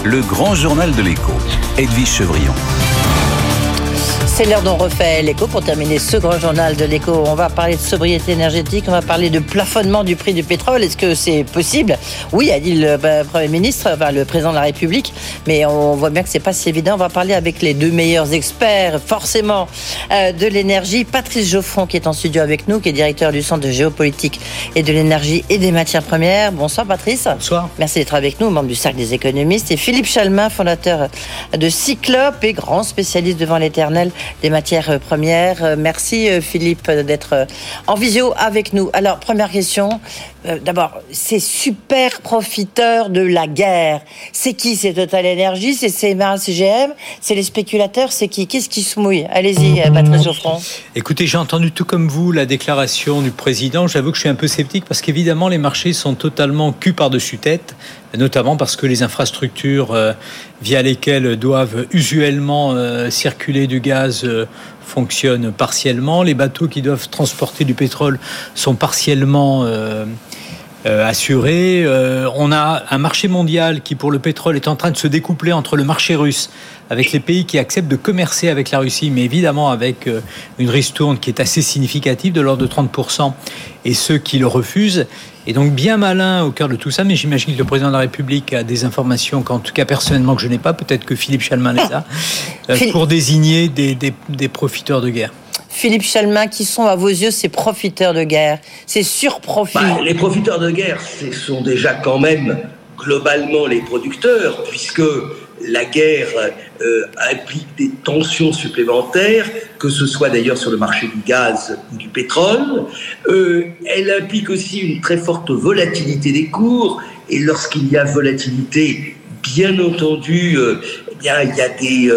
le grand journal de l'écho, Edwige Chevrillon. C'est l'heure dont refait l'écho pour terminer ce grand journal de l'écho. On va parler de sobriété énergétique, on va parler de plafonnement du prix du pétrole. Est-ce que c'est possible? Oui, a dit le bah, Premier ministre, enfin, le président de la République, mais on voit bien que c'est pas si évident. On va parler avec les deux meilleurs experts, forcément, euh, de l'énergie. Patrice Geoffron, qui est en studio avec nous, qui est directeur du Centre de géopolitique et de l'énergie et des matières premières. Bonsoir Patrice. Bonsoir. Merci d'être avec nous, membre du Cercle des économistes. Et Philippe Chalmin, fondateur de Cyclope et grand spécialiste devant l'éternel des matières premières. Euh, merci euh, Philippe d'être euh, en visio avec nous. Alors, première question. D'abord, ces super profiteurs de la guerre, c'est qui? C'est Total Energy, c'est CMA, CGM, c'est les spéculateurs, c'est qui? Qu'est-ce qui se mouille? Allez-y, Patrice Geoffron. Écoutez, j'ai entendu tout comme vous la déclaration du président. J'avoue que je suis un peu sceptique parce qu'évidemment, les marchés sont totalement cul par-dessus tête notamment parce que les infrastructures euh, via lesquelles doivent usuellement euh, circuler du gaz euh, fonctionnent partiellement. Les bateaux qui doivent transporter du pétrole sont partiellement euh, assuré. Euh, on a un marché mondial qui, pour le pétrole, est en train de se découpler entre le marché russe, avec les pays qui acceptent de commercer avec la Russie, mais évidemment avec euh, une ristourne qui est assez significative, de l'ordre de 30%, et ceux qui le refusent. Et donc bien malin au cœur de tout ça, mais j'imagine que le président de la République a des informations qu'en tout cas personnellement que je n'ai pas, peut-être que Philippe Chalmin les a, pour désigner des, des, des profiteurs de guerre. Philippe Chalmin, qui sont à vos yeux ces profiteurs de guerre, ces surprofits? Bah, Les profiteurs de guerre, ce sont déjà quand même globalement les producteurs, puisque la guerre euh, implique des tensions supplémentaires, que ce soit d'ailleurs sur le marché du gaz ou du pétrole. Euh, elle implique aussi une très forte volatilité des cours, et lorsqu'il y a volatilité, bien entendu, euh, eh bien, il, y a des,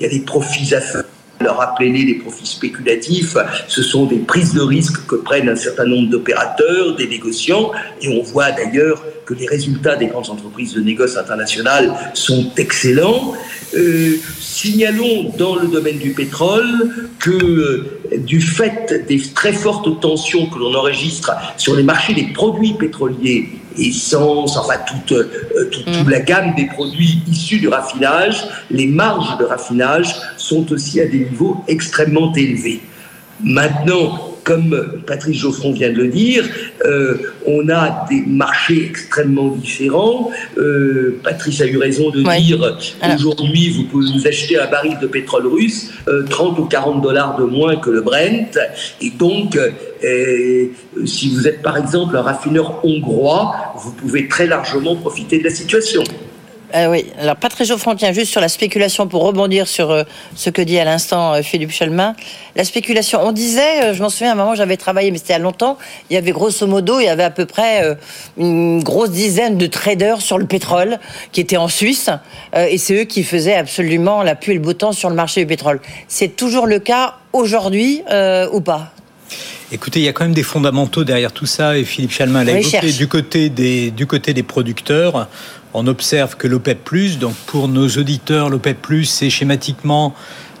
il y a des profits à faire leur appeler les profits spéculatifs, ce sont des prises de risques que prennent un certain nombre d'opérateurs, des négociants, et on voit d'ailleurs que les résultats des grandes entreprises de négoce internationales sont excellents. Euh, signalons dans le domaine du pétrole que euh, du fait des très fortes tensions que l'on enregistre sur les marchés des produits pétroliers essence, enfin toute, euh, toute, mm. la gamme des produits issus du raffinage, les marges de raffinage sont aussi à des niveaux extrêmement élevés. Maintenant, comme Patrice Geoffron vient de le dire, euh, on a des marchés extrêmement différents. Euh, Patrice a eu raison de dire aujourd'hui, vous pouvez vous acheter un baril de pétrole russe 30 ou 40 dollars de moins que le Brent. Et donc, si vous êtes par exemple un raffineur hongrois, vous pouvez très largement profiter de la situation. Euh, oui, alors Patrice Geoffron tient juste sur la spéculation pour rebondir sur euh, ce que dit à l'instant euh, Philippe Chelmin. La spéculation, on disait, je m'en souviens, à un moment j'avais travaillé, mais c'était à longtemps, il y avait grosso modo, il y avait à peu près une grosse dizaine de traders sur le pétrole qui étaient en Suisse, et c'est eux qui faisaient absolument la pluie et le beau temps sur le marché du pétrole. C'est toujours le cas aujourd'hui ou pas? Écoutez, il y a quand même des fondamentaux derrière tout ça, et Philippe Chalmin l'a évoqué. Du côté, des, du côté des producteurs, on observe que l'OPEP+, donc pour nos auditeurs, l'OPEP+, c'est schématiquement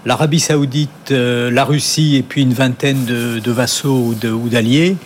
l'Arabie Saoudite, euh, la Russie et puis une vingtaine de, vassaux ou d'alliés.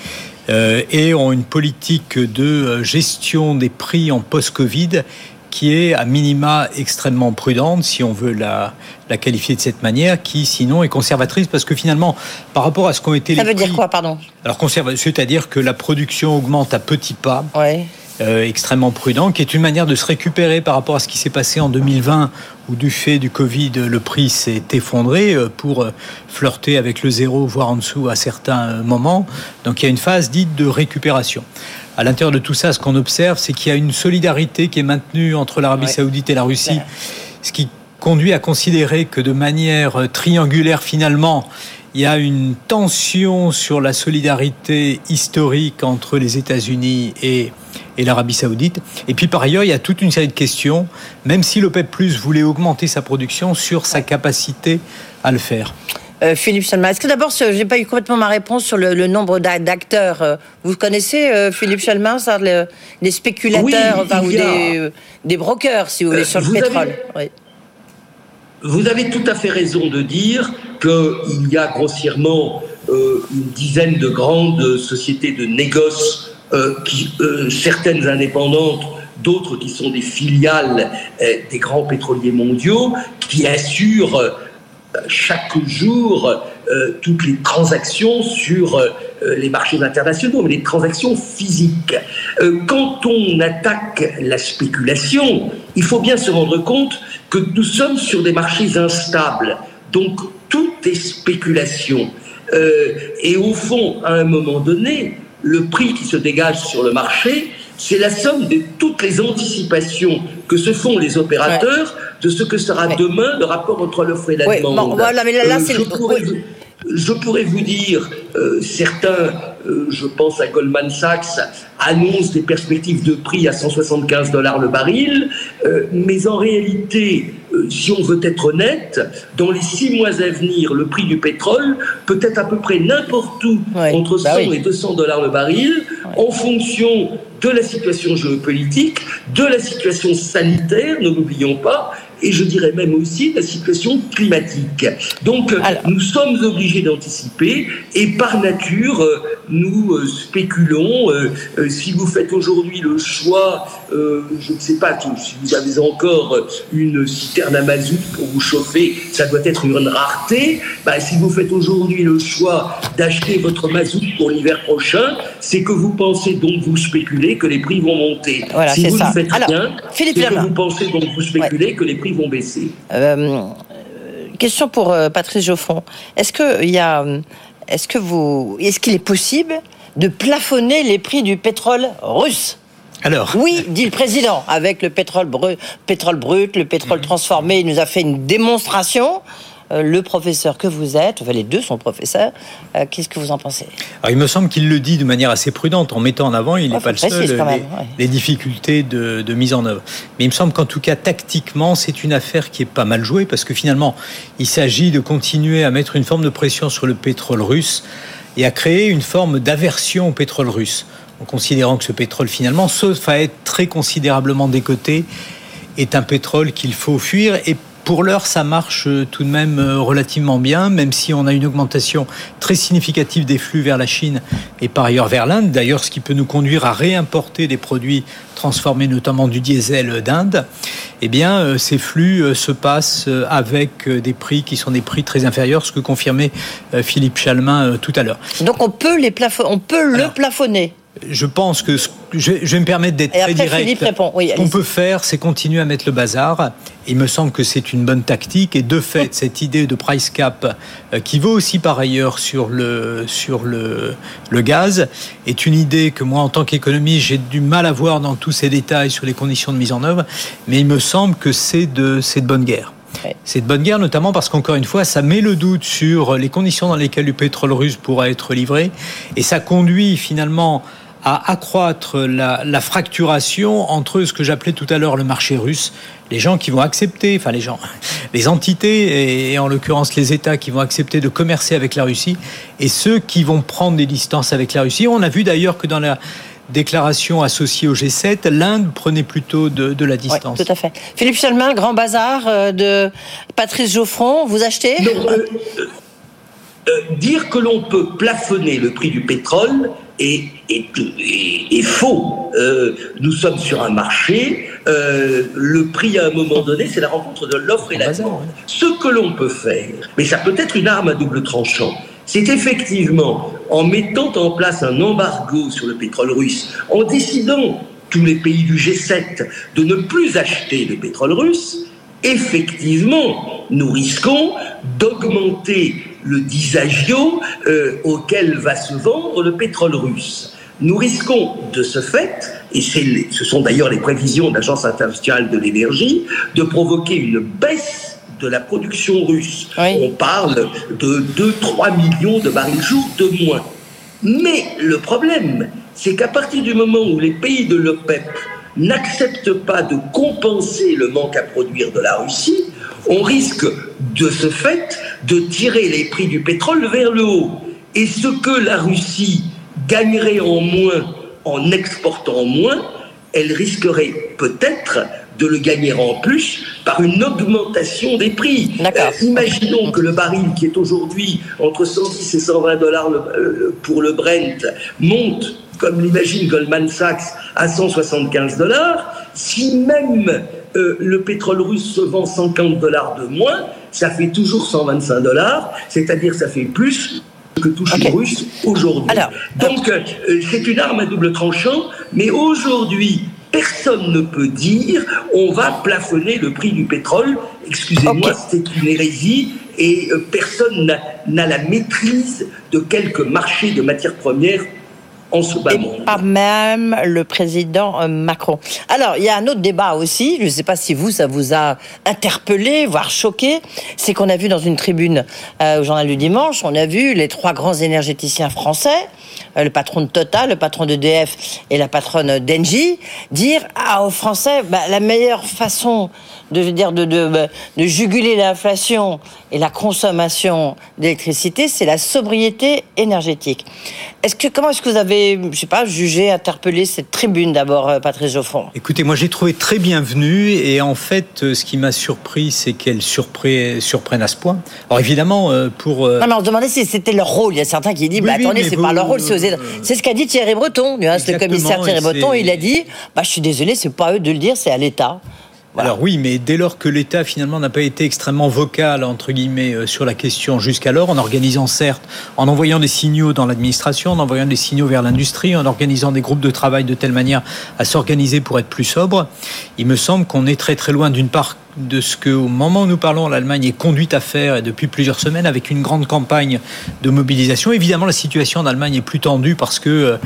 Euh, et ont une politique de euh, gestion des prix en post-Covid qui est à minima extrêmement prudente, si on veut la, la qualifier de cette manière, qui sinon est conservatrice, parce que finalement, par rapport à ce qu'ont été Ça veut dire quoi, pardon? Alors, c'est-à-dire que la production augmente à petits pas. Ouais. Euh, extrêmement prudent, qui est une manière de se récupérer par rapport à ce qui s'est passé en 2020, où du fait du Covid, le prix s'est effondré euh, pour euh, flirter avec le zéro, voire en dessous à certains moments. Donc il y a une phase dite de récupération. À l'intérieur de tout ça, ce qu'on observe, c'est qu'il y a une solidarité qui est maintenue entre l'Arabie saoudite et la Russie, ce qui conduit à considérer que de manière triangulaire, finalement, il y a une tension sur la solidarité historique entre les États-Unis et, et l'Arabie saoudite. Et puis par ailleurs, il y a toute une série de questions, même si l'OPEP Plus voulait augmenter sa production, sur sa capacité à le faire. Euh, Philippe Chalmin. Est-ce que d'abord, je n'ai pas eu complètement ma réponse sur le, nombre d'acteurs euh, Vous connaissez, euh, Philippe Chalmin, ça, les spéculateurs ou des, brokers, si vous voulez, sur le pétrole oui. Vous avez tout à fait raison de dire qu'il y a grossièrement euh, une dizaine de grandes sociétés de négoce, euh, qui, euh, certaines indépendantes, d'autres qui sont des filiales des grands pétroliers mondiaux, qui assurent chaque jour toutes les transactions sur les marchés internationaux, mais les transactions physiques. quand on attaque la spéculation, il faut bien se rendre compte que nous sommes sur des marchés instables. Donc tout est spéculation. Euh, et au fond, à un moment donné, le prix qui se dégage sur le marché, c'est la somme de toutes les anticipations que se font les opérateurs de ce que sera demain le rapport entre l'offre et la demande. voilà, mais là, c'est je pourrais vous dire, euh, certains, euh, je pense à Goldman Sachs, annoncent des perspectives de prix à 175 dollars le baril, euh, mais en réalité, si on veut être honnête, dans les six mois à venir, le prix du pétrole peut être à peu près n'importe où entre 100 bah et 200 dollars le baril, en fonction de la situation géopolitique, de la situation sanitaire, ne l'oublions pas, et je dirais même aussi la situation climatique. Donc nous sommes obligés d'anticiper et par nature nous spéculons. si vous faites aujourd'hui le choix, je ne sais pas si vous avez encore une citerne à mazout pour vous chauffer, ça doit être une rareté. Bah, si vous faites aujourd'hui le choix d'acheter votre mazout pour l'hiver prochain, c'est que vous pensez donc vous spéculez que les prix vont monter. Voilà, si vous ça. ne faites Alors, rien, c'est Philippe que vous pensez donc vous spéculez que les prix vont baisser. Euh, question pour euh, Patrice Geoffron. Est-ce que il y a, est-ce que vous, est-ce qu'il est possible de plafonner les prix du pétrole russe? Alors Oui, dit le président, avec le pétrole brut, pétrole brut le pétrole Mhm. transformé, il nous a fait une démonstration. Euh, le professeur que vous êtes, enfin les deux sont professeurs, euh, qu'est-ce que vous en pensez? Alors, il me semble qu'il le dit de manière assez prudente, en mettant en avant, il n'est Ouais, pas le seul, les, même, ouais. les difficultés de, de mise en œuvre. Mais il me semble qu'en tout cas, tactiquement, c'est une affaire qui est pas mal jouée, parce que finalement, il s'agit de continuer à mettre une forme de pression sur le pétrole russe et à créer une forme d'aversion au pétrole russe, en considérant que ce pétrole, finalement, sauf à être très considérablement décoté, est un pétrole qu'il faut fuir et pour l'heure, ça marche euh, tout de même euh, relativement bien, même si on a une augmentation très significative des flux vers la Chine et par ailleurs vers l'Inde. D'ailleurs, ce qui peut nous conduire à réimporter des produits transformés, notamment du diesel d'Inde. Eh bien, euh, ces flux euh, se passent euh, avec euh, des prix qui sont des prix très inférieurs, ce que confirmait euh, Philippe Chalmin euh, tout à l'heure. Donc on peut les on peut le plafonner. Je pense que ce- je, je vais me permettre d'être très direct. Philippe répond. Oui, Ce qu'on peut faire, c'est continuer à mettre le bazar. Il me semble que c'est une bonne tactique. Et de fait, cette idée de price cap, euh, qui vaut aussi par ailleurs sur le, sur le, le gaz, est une idée que moi, en tant qu'économiste, j'ai du mal à voir dans tous ces détails sur les conditions de mise en œuvre. Mais il me semble que c'est de, c'est de bonne guerre. C'est de bonne guerre, notamment parce qu'encore une fois, ça met le doute sur les conditions dans lesquelles le pétrole russe pourra être livré, et ça conduit finalement à accroître la, la fracturation entre ce que j'appelais tout à l'heure le marché russe, les gens qui vont accepter, enfin les gens, les entités, et, en l'occurrence les États qui vont accepter de commercer avec la Russie, et ceux qui vont prendre des distances avec la Russie. On a vu d'ailleurs que dans la déclaration associée au G7, l'Inde prenait plutôt de, de la Ouais, distance. tout à fait. Philippe Chalmin, grand bazar euh, de Patrice Geoffron, vous achetez? Euh, euh, dire que l'on peut plafonner le prix du pétrole est, est, est- est faux. Euh, nous sommes sur un marché. euh, le prix à un moment donné, c'est la rencontre de l'offre et la bazar, demande. ouais. Ce que l'on peut faire, mais ça peut être une arme à double tranchant, c'est effectivement en mettant en place un embargo sur le pétrole russe, en décidant tous les pays du G7 de ne plus acheter de pétrole russe, effectivement, nous risquons d'augmenter le disagio euh, auquel va se vendre le pétrole russe. Nous risquons de ce fait, et les- ce sont d'ailleurs les prévisions de l'Agence internationale de l'énergie, de provoquer une baisse de la production russe. Oui. On parle de 2-3 millions de barils jour de moins. Mais le problème, c'est qu'à partir du moment où les pays de l'OPEP n'acceptent pas de compenser le manque à produire de la Russie, on risque de ce fait de tirer les prix du pétrole vers le haut. Et ce que la Russie gagnerait en moins en exportant moins, elle risquerait peut-être de le gagner en plus par une augmentation des prix. Euh, imaginons que le baril qui est aujourd'hui entre 110 et 120 dollars euh, pour le Brent monte, comme l'imagine Goldman Sachs, à 175 dollars. Si même euh, le pétrole russe se vend 50 dollars de moins, ça fait toujours 125 dollars, c'est-à-dire ça fait plus que touche Ok. les Russes aujourd'hui. Donc euh, c'est une arme à double tranchant, mais aujourd'hui, personne ne peut dire on va plafonner le prix du pétrole. Excusez-moi, c'est une hérésie et euh, personne n'a- n'a la maîtrise de quelques marchés de matières premières Et monde. pas même le président euh, Macron. Alors, il y a un autre débat aussi, je ne sais pas si vous, ça vous a interpellé, voire choqué, c'est qu'on a vu dans une tribune euh, au journal du dimanche, on a vu les trois grands énergéticiens français, euh, le patron de Total, le patron d'EDF et la patronne d'Engie, dire ah, aux Français, bah, la meilleure façon de, je veux dire, de, de, de juguler l'inflation et la consommation d'électricité, c'est la sobriété énergétique. Est-ce que comment est-ce que vous avez je sais pas, jugé, interpellé cette tribune d'abord, euh, Patrice Geoffron Écoutez, moi j'ai trouvé très bienvenue et en fait, euh, ce qui m'a surpris, c'est qu'elle surprenne à ce point. Alors évidemment, euh, pour. Non, mais on se demandait si c'était leur rôle. Il y a certains qui disent, bah, attendez, c'est pas leur rôle. C'est ce qu'a dit Thierry Breton. Le commissaire Thierry Breton, il a dit, bah, je suis désolé, c'est pas eux de le dire, c'est à l'État. Alors oui, mais dès lors que l'État finalement n'a pas été extrêmement vocal entre guillemets euh, sur la question jusqu'alors, en organisant certes, en envoyant des signaux dans l'administration, en envoyant des signaux vers l'industrie, en organisant des groupes de travail de telle manière à s'organiser pour être plus sobre, il me semble qu'on est très très loin d'une part de ce qu'au moment où nous parlons, l'Allemagne est conduite à faire et depuis plusieurs semaines avec une grande campagne de mobilisation. Évidemment, la situation en Allemagne est plus tendue parce que euh,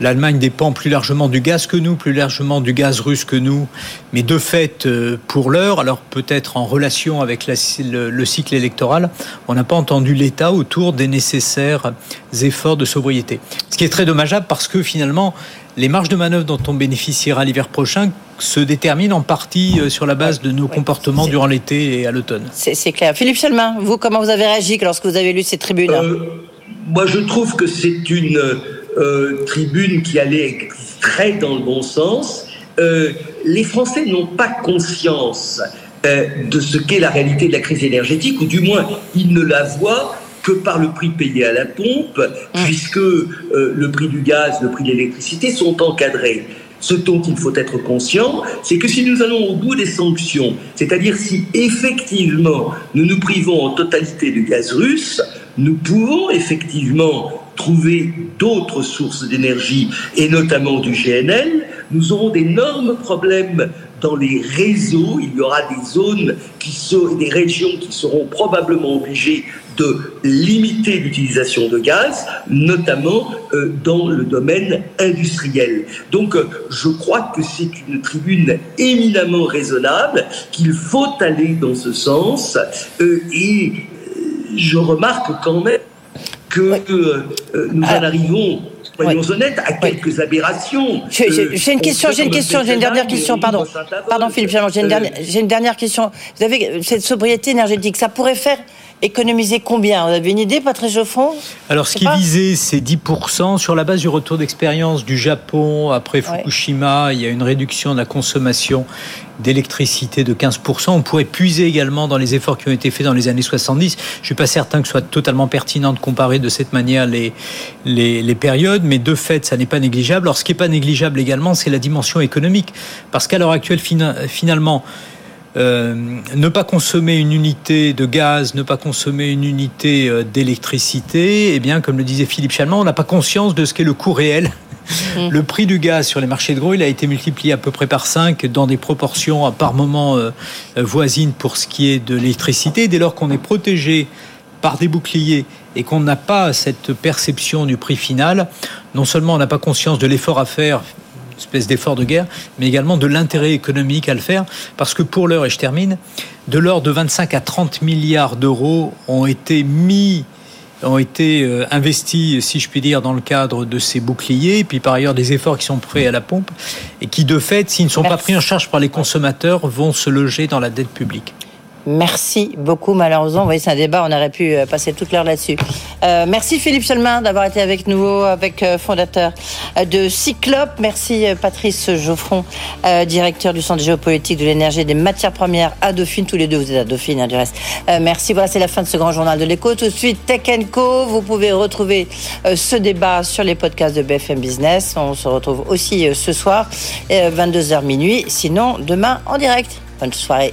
l'Allemagne dépend plus largement du gaz que nous, plus largement du gaz russe que nous. Mais de fait, euh, pour l'heure, alors peut-être en relation avec le, cycle électoral, on n'a pas entendu l'État autour des nécessaires efforts de sobriété. Ce qui est très dommageable parce que finalement, les marges de manœuvre dont on bénéficiera l'hiver prochain se déterminent en partie euh, sur la base de nos comportements durant l'été et à l'automne. C'est clair. Philippe Chalmin, vous, comment vous avez réagi lorsque vous avez lu ces tribunes euh, Moi, je trouve que c'est une euh, tribune qui allait très dans le bon sens. les Français n'ont pas conscience de ce qu'est la réalité de la crise énergétique, ou du moins, ils ne la voient que par le prix payé à la pompe, mmh. puisque euh, le prix du gaz, le prix de l'électricité sont encadrés. Ce dont il faut être conscient, c'est que si nous allons au bout des sanctions, c'est-à-dire si effectivement nous nous privons en totalité du gaz russe, nous pouvons effectivement trouver d'autres sources d'énergie, et notamment du GNL, nous aurons d'énormes problèmes dans les réseaux. Il y aura des zones, qui sont, des régions qui seront probablement obligées de limiter l'utilisation de gaz, notamment euh, dans le domaine industriel. Donc euh, je crois que c'est une tribune éminemment raisonnable, qu'il faut aller dans ce sens, euh, et je remarque quand même que nous en arrivons soyons honnêtes, à quelques aberrations. J'ai une question, j'ai une question, j'ai une dernière question, pardon. Pardon Philippe, j'ai une, dernière, une dernière question. Vous avez cette sobriété énergétique, ça pourrait faire Économiser combien? Vous avez une idée, Patrice Geoffron Alors, ce qui est visé, c'est 10%. Sur la base du retour d'expérience du Japon, après Fukushima, il y a une réduction de la consommation d'électricité de 15%. On pourrait puiser également dans les efforts qui ont été faits dans les années 70. Je ne suis pas certain que ce soit totalement pertinent de comparer de cette manière les, les, les périodes, mais de fait, ça n'est pas négligeable. Alors, ce qui n'est pas négligeable également, c'est la dimension économique. Parce qu'à l'heure actuelle, finalement, euh, ne pas consommer une unité de gaz, ne pas consommer une unité euh, d'électricité, eh bien, comme le disait Philippe Chalmant, on n'a pas conscience de ce qu'est le coût réel. Mmh. Le prix du gaz sur les marchés de gros, il a été multiplié à peu près par 5 dans des proportions par moment euh, voisines pour ce qui est de l'électricité. Dès lors qu'on est protégé par des boucliers et qu'on n'a pas cette perception du prix final, non seulement on n'a pas conscience de l'effort à faire espèce d'effort de guerre, mais également de l'intérêt économique à le faire, parce que pour l'heure, et je termine, de l'ordre de 25 à 30 milliards d'euros ont été mis ont été euh, investis, si je puis dire, dans le cadre de ces boucliers, et puis par ailleurs des efforts qui sont prêts à la pompe, et qui de fait, s'ils ne sont pas pris en charge par les consommateurs, vont se loger dans la dette publique. Merci beaucoup. Malheureusement, vous voyez, c'est un débat, on aurait pu euh, passer toute l'heure là-dessus. Euh, merci Philippe Chalmin d'avoir été avec nous, avec euh, fondateur de Cyclope. Merci Patrice Geoffron, directeur du Centre géopolitique de l'énergie et des matières premières à Dauphine. Tous les deux, vous êtes à Dauphine, hein, du reste. merci. Voilà, c'est la fin de ce grand journal de l'écho. Tout de suite, Tech Co. Vous pouvez retrouver ce débat sur les podcasts de BFM Business. On se retrouve aussi ce soir, 22h minuit. Sinon, demain en direct. Bonne soirée.